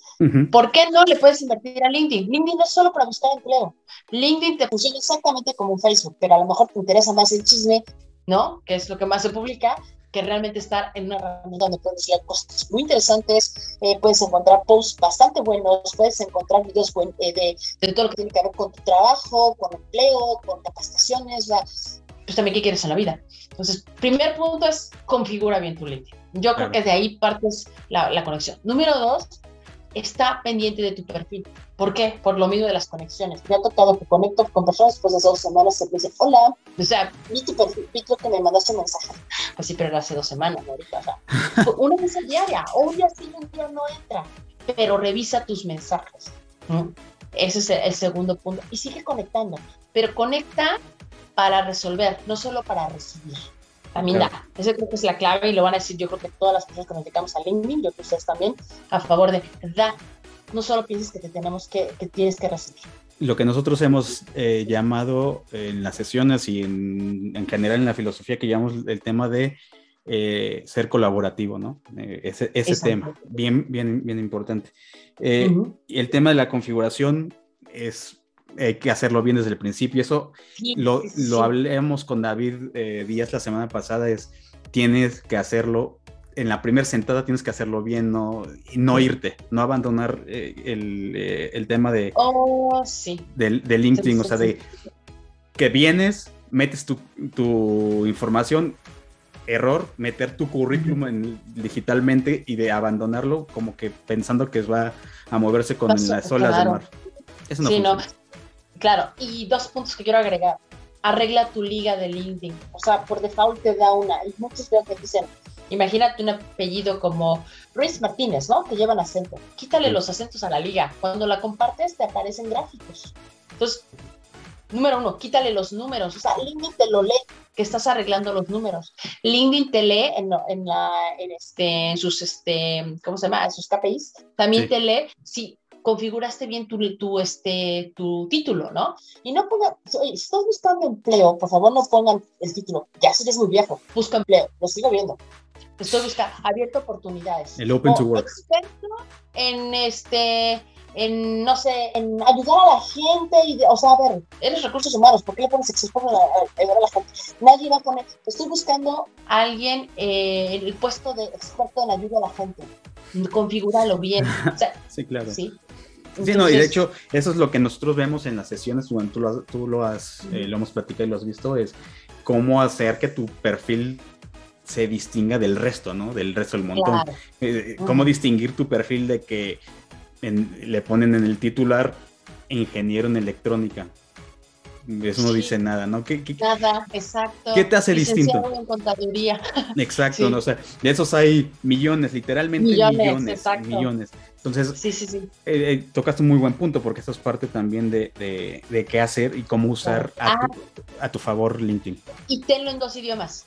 ¿por qué no le puedes invertir a LinkedIn? LinkedIn no es solo para buscar empleo. LinkedIn te funciona exactamente como un Facebook, pero a lo mejor te interesa más el chisme, ¿no? Que es lo que más se publica, que realmente estar en una herramienta donde puedes ver cosas muy interesantes, eh, puedes encontrar posts bastante buenos, puedes encontrar videos eh, de, de, todo lo que tiene que ver con tu trabajo, con empleo, con capacitaciones, pues también qué quieres en la vida. Entonces, primer punto es configura bien tu LinkedIn. Yo creo que de ahí partes la, la conexión. Número dos, está pendiente de tu perfil. ¿Por qué? Por lo mismo de las conexiones. Me ha tocado que conecto con personas después de dos semanas y me dicen, hola, o sea, vi tu perfil, vi que me mandaste un mensaje. Pues sí, pero era hace dos semanas, ahorita, o sea, una vez diaria, un día sí, un día no entra, pero revisa tus mensajes. Ese es el segundo punto. Y sigue conectando, pero conecta para resolver, no solo para recibir. También da. Eso creo que es la clave y lo van a decir yo creo que todas las personas que nos dedicamos a LinkedIn, yo creo que ustedes también, a favor de da. No solo pienses que te tenemos que, que tienes que recibir. Lo que nosotros hemos eh, llamado en las sesiones y en, en, general en la filosofía que llamamos el tema de eh, ser colaborativo, ¿no? Eh, ese, ese tema, bien, bien, bien importante. El tema de la configuración es hay que hacerlo bien desde el principio. Eso lo, lo hablamos con David eh, Díaz la semana pasada, es tienes que hacerlo en la primera sentada tienes que hacerlo bien, no, no irte, no abandonar eh, el, eh, el, tema de, oh, sí. de, LinkedIn, o sea, de que vienes, metes tu, tu información, error, meter tu currículum en, digitalmente y de abandonarlo como que pensando que va a moverse con las olas del mar. Eso no sí, no. Claro, y dos puntos que quiero agregar. Arregla tu liga de LinkedIn. O sea, por default te da una. Y muchos que dicen, imagínate un apellido como Ruiz Martínez, ¿no? Que llevan acento. Quítale los acentos a la liga. Cuando la compartes te aparecen gráficos. Entonces, número uno, quítale los números. O sea, LinkedIn te lo lee que estás arreglando los números. LinkedIn te lee en, en, la, en, este, en sus, este, ¿cómo se llama? En sus KPIs. También te lee si configuraste bien tu, tu, este, tu título, ¿no? Y no pongan, si estás buscando empleo, por favor no pongan el título, ya si eres muy viejo, busca empleo, lo sigo viendo. Estoy buscando, abierto oportunidades. El open to work. Experto en este, en, no sé, en ayudar a la gente, y o sea, a ver, eres recursos humanos, ¿por qué le pones experto en ayudar a la gente? Nadie va a poner, estoy buscando a alguien eh, en el puesto de experto en ayuda a la gente. Configúralo bien. sí, claro. Sí. Sí, no, y de hecho, eso es lo que nosotros vemos en las sesiones, cuando tú lo, has, tú lo, has, eh, lo hemos platicado y lo has visto, es cómo hacer que tu perfil se distinga del resto, ¿no? Del resto del montón. Eh, cómo distinguir tu perfil de que le ponen en el titular ingeniero en electrónica. Eso no dice nada, ¿no? ¿Qué, nada, exacto. ¿Qué te hace distinto? En contaduría. Exacto, ¿no? o sea, de esos hay millones, literalmente millones, millones. Entonces, sí, sí, sí. Eh, eh, tocaste un muy buen punto porque eso es parte también de, de, de qué hacer y cómo usar a, tu, ah. a tu favor LinkedIn. Y tenlo en dos idiomas.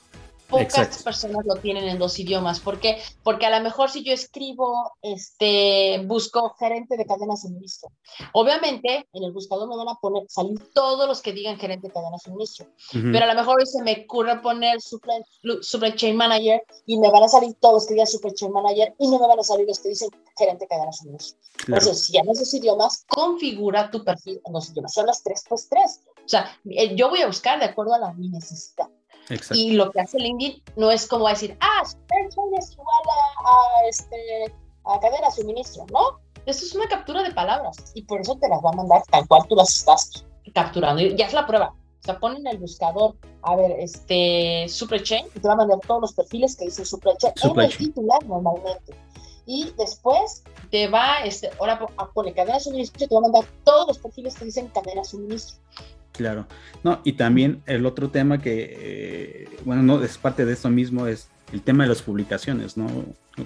Pocas personas lo tienen en dos idiomas. ¿Por qué? Porque a lo mejor si yo escribo, este, busco gerente de cadena suministro. Obviamente, en el buscador me van a poner, salir todos los que digan gerente de cadena suministro. Pero a lo mejor hoy se me ocurre poner supply, chain manager y me van a salir todos los que digan supply chain manager y no me van a salir los que dicen gerente de cadena suministro. Entonces, si en esos idiomas, configura tu perfil en los idiomas. Son las tres, pues tres. O sea, eh, yo voy a buscar de acuerdo a la, mi necesidad. Y lo que hace LinkedIn no es como decir, ah, Chain es igual a, a, este, a cadena suministro, ¿no? Esto es una captura de palabras y por eso te las va a mandar tal cual tú las estás capturando. Y ya es la prueba. O sea, ponen en el buscador, a ver, este, Chain y te va a mandar todos los perfiles que dice SuperChain en el titular normalmente. Y después te va, este, ahora pone cadena suministro y te va a mandar todos los perfiles que dicen cadena suministro. Claro, no, y también el otro tema que, eh, bueno, no es parte de esto mismo, es el tema de las publicaciones, ¿no?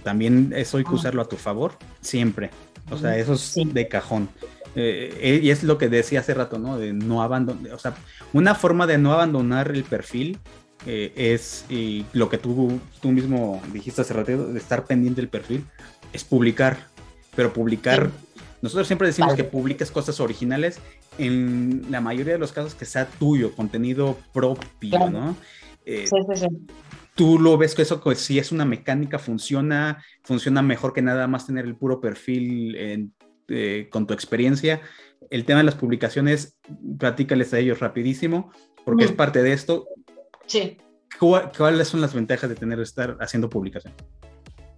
También eso hay que ah. usarlo a tu favor, siempre. O sea, eso es de cajón. Eh, eh, y es lo que decía hace rato, ¿no? De no abandonar, o sea, una forma de no abandonar el perfil es, y lo que tú, tú mismo dijiste hace rato, de estar pendiente del perfil, es publicar, pero publicar Nosotros siempre decimos que publiques cosas originales, en la mayoría de los casos que sea tuyo, contenido propio, ¿no? Eh, sí, sí, sí. Tú lo ves que eso, pues, si es una mecánica, funciona, funciona mejor que nada más tener el puro perfil eh, con tu experiencia. El tema de las publicaciones, platícales a ellos rapidísimo, porque es parte de esto. Sí. ¿Cuáles son las ventajas de tener estar haciendo publicación?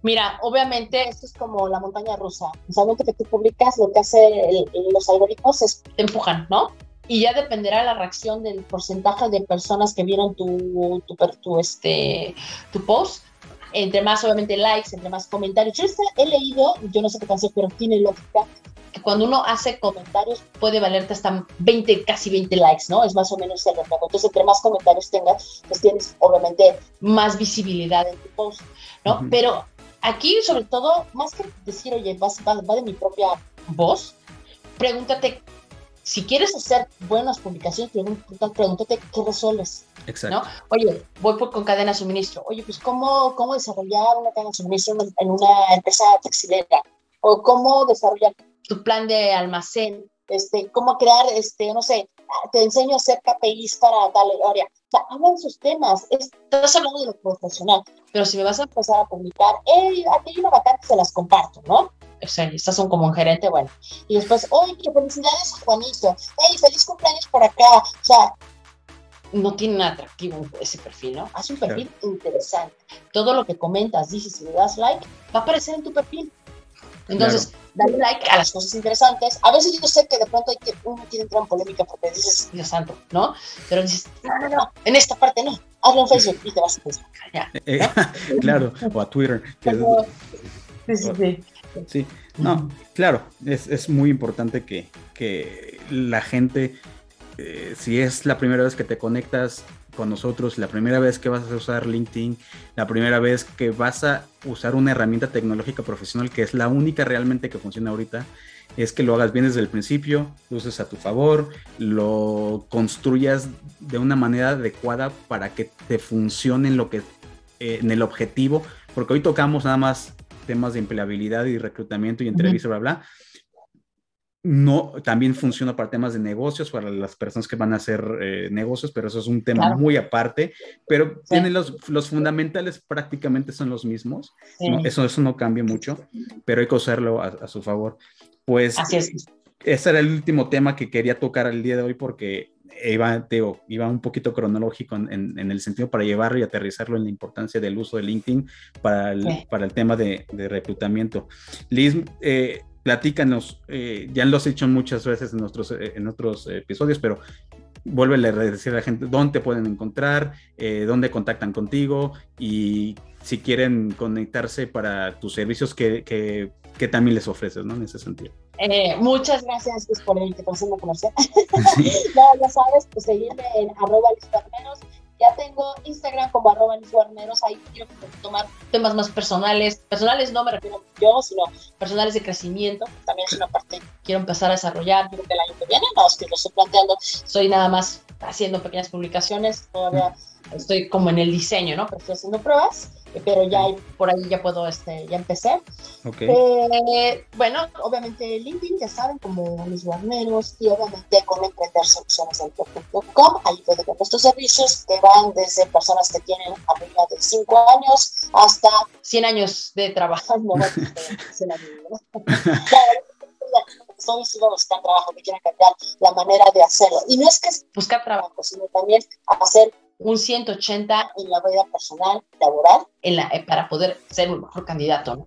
Mira, obviamente esto es como la montaña rusa. O sea, que tú publicas, lo que hace los algoritmos es te empujan, ¿no? Y ya dependerá la reacción del porcentaje de personas que vieron tu, tu, tu, este, tu post. Entre más, obviamente, likes, entre más comentarios. Yo he leído, yo no sé qué pensé, pero tiene lógica, que cuando uno hace comentarios puede valerte hasta 20, casi 20 likes, ¿no? Es más o menos el reflejo. Entonces, entre más comentarios tengas, pues tienes obviamente más visibilidad en tu post, ¿no? Pero aquí, sobre todo, más que decir, oye, va, va, de mi propia voz, pregúntate si quieres hacer buenas publicaciones, pregúntate qué resuelves. Exacto. ¿no? Oye, voy por, con cadena de suministro. Oye, pues ¿cómo, cómo desarrollar una cadena de suministro en una empresa textilera? O cómo desarrollar tu plan de almacén, este, cómo crear, este, no sé, te enseño a hacer KPIs para tal área. O sea, hablan sus temas, estás hablando de lo profesional, pero si me vas a empezar a publicar, hey, aquí hay una vacante, se las comparto, ¿no? O sea, estás un, como un gerente, bueno. Y después, oye, qué felicidades a Juanito, hey, feliz cumpleaños por acá. O sea, no tiene nada atractivo ese perfil, ¿no? Haz un perfil interesante. Todo lo que comentas, dices y le das like, va a aparecer en tu perfil. Entonces, dale like a las cosas interesantes. A veces yo sé que de pronto hay que, uno quiere entrar en polémica porque dices, Dios santo, ¿no? Pero dices, no, no, no, en esta parte no. Hazlo en Facebook y te vas a Facebook. Ya, eh, claro, o a Twitter. sí, sí, sí. Sí, no, claro, es, es muy importante que, que la gente, eh, si es la primera vez que te conectas con nosotros, la primera vez que vas a usar LinkedIn, la primera vez que vas a usar una herramienta tecnológica profesional que es la única realmente que funciona ahorita, es que lo hagas bien desde el principio, lo uses a tu favor, lo construyas de una manera adecuada para que te funcione en lo que eh, en el objetivo, porque hoy tocamos nada más temas de empleabilidad y reclutamiento y entrevista, bla, bla, no, también funciona para temas de negocios, para las personas que van a hacer eh, negocios, pero eso es un tema muy aparte, pero tiene los, los, fundamentales prácticamente son los mismos, eso, eso no cambia mucho, pero hay que usarlo a, su favor. Pues ese era el último tema que quería tocar el día de hoy porque iba, iba un poquito cronológico en, en, el sentido para llevarlo y aterrizarlo en la importancia del uso de LinkedIn para el, para el tema de, de reclutamiento. Liz, eh, platícanos, eh, ya lo has hecho muchas veces en, nuestros, eh, en otros episodios, pero vuélvele a decir a la gente dónde pueden encontrar, eh, dónde contactan contigo y si quieren conectarse para tus servicios, que, que, también les ofreces, ¿no? En ese sentido. muchas gracias pues, por el invitación a conocer. no, ya sabes, pues seguirme en arroba ya tengo Instagram como arroba guarneros, ahí quiero tomar temas más personales. Personales no me refiero a yo, sino personales de crecimiento. También es una parte que quiero empezar a desarrollar. Creo el año que viene, no, es que lo estoy planteando. Estoy nada más haciendo pequeñas publicaciones. Todavía estoy como en el diseño, ¿no? Pero estoy haciendo pruebas pero ya por ahí ya puedo, este, ya empecé. Okay. Eh, bueno, obviamente LinkedIn, ya saben, como mis guarneros, y obviamente con emprender soluciones en .com, ahí pueden ver nuestros servicios que van desde personas que tienen arriba de 5 años hasta 100 años de trabajo. No, son si buscar trabajo, que quieran cambiar la manera de hacerlo. Y no es que es buscar trabajo, sino también hacer un 180 en la vida personal, laboral, en la, eh, para poder ser un mejor candidato.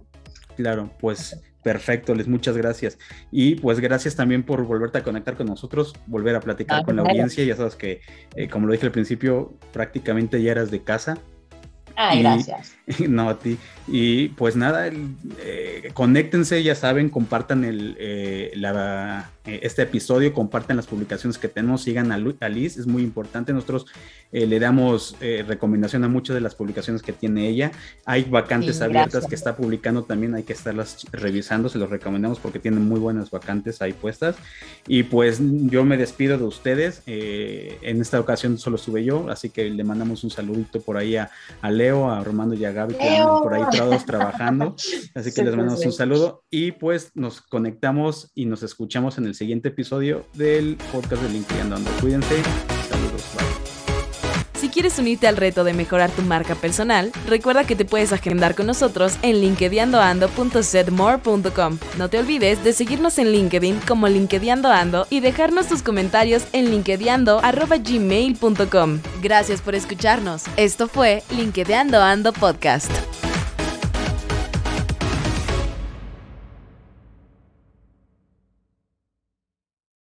Claro, pues perfecto, les muchas gracias. Y pues gracias también por volverte a conectar con nosotros, volver a platicar ah, con la audiencia. Ya sabes que, eh, como lo dije al principio, prácticamente ya eras de casa. Ay, gracias. No, a ti. Y pues nada, eh, conéctense, ya saben, compartan el, la, eh, este episodio, compartan las publicaciones que tenemos, sigan a, Liz, es muy importante. Nosotros eh, le damos eh, recomendación a muchas de las publicaciones que tiene ella. Hay vacantes abiertas que está publicando también, hay que estarlas revisando, se los recomendamos porque tienen muy buenas vacantes ahí puestas. Y pues yo me despido de ustedes. en esta ocasión solo estuve yo, así que le mandamos un saludito por ahí a, Leo, a Romando y a Gaby, que andan por ahí todos trabajando. Así que les mandamos un saludo y pues nos conectamos y nos escuchamos en el siguiente episodio del podcast de LinkedIn Ando. Cuídense. Saludos. Si quieres unirte al reto de mejorar tu marca personal, recuerda que te puedes agendar con nosotros en linkedinando.setmore.com. No te olvides de seguirnos en LinkedIn como LinkedInando y dejarnos tus comentarios en linkedinando.gmail.com. Gracias por escucharnos. Esto fue LinkedInando Ando Podcast.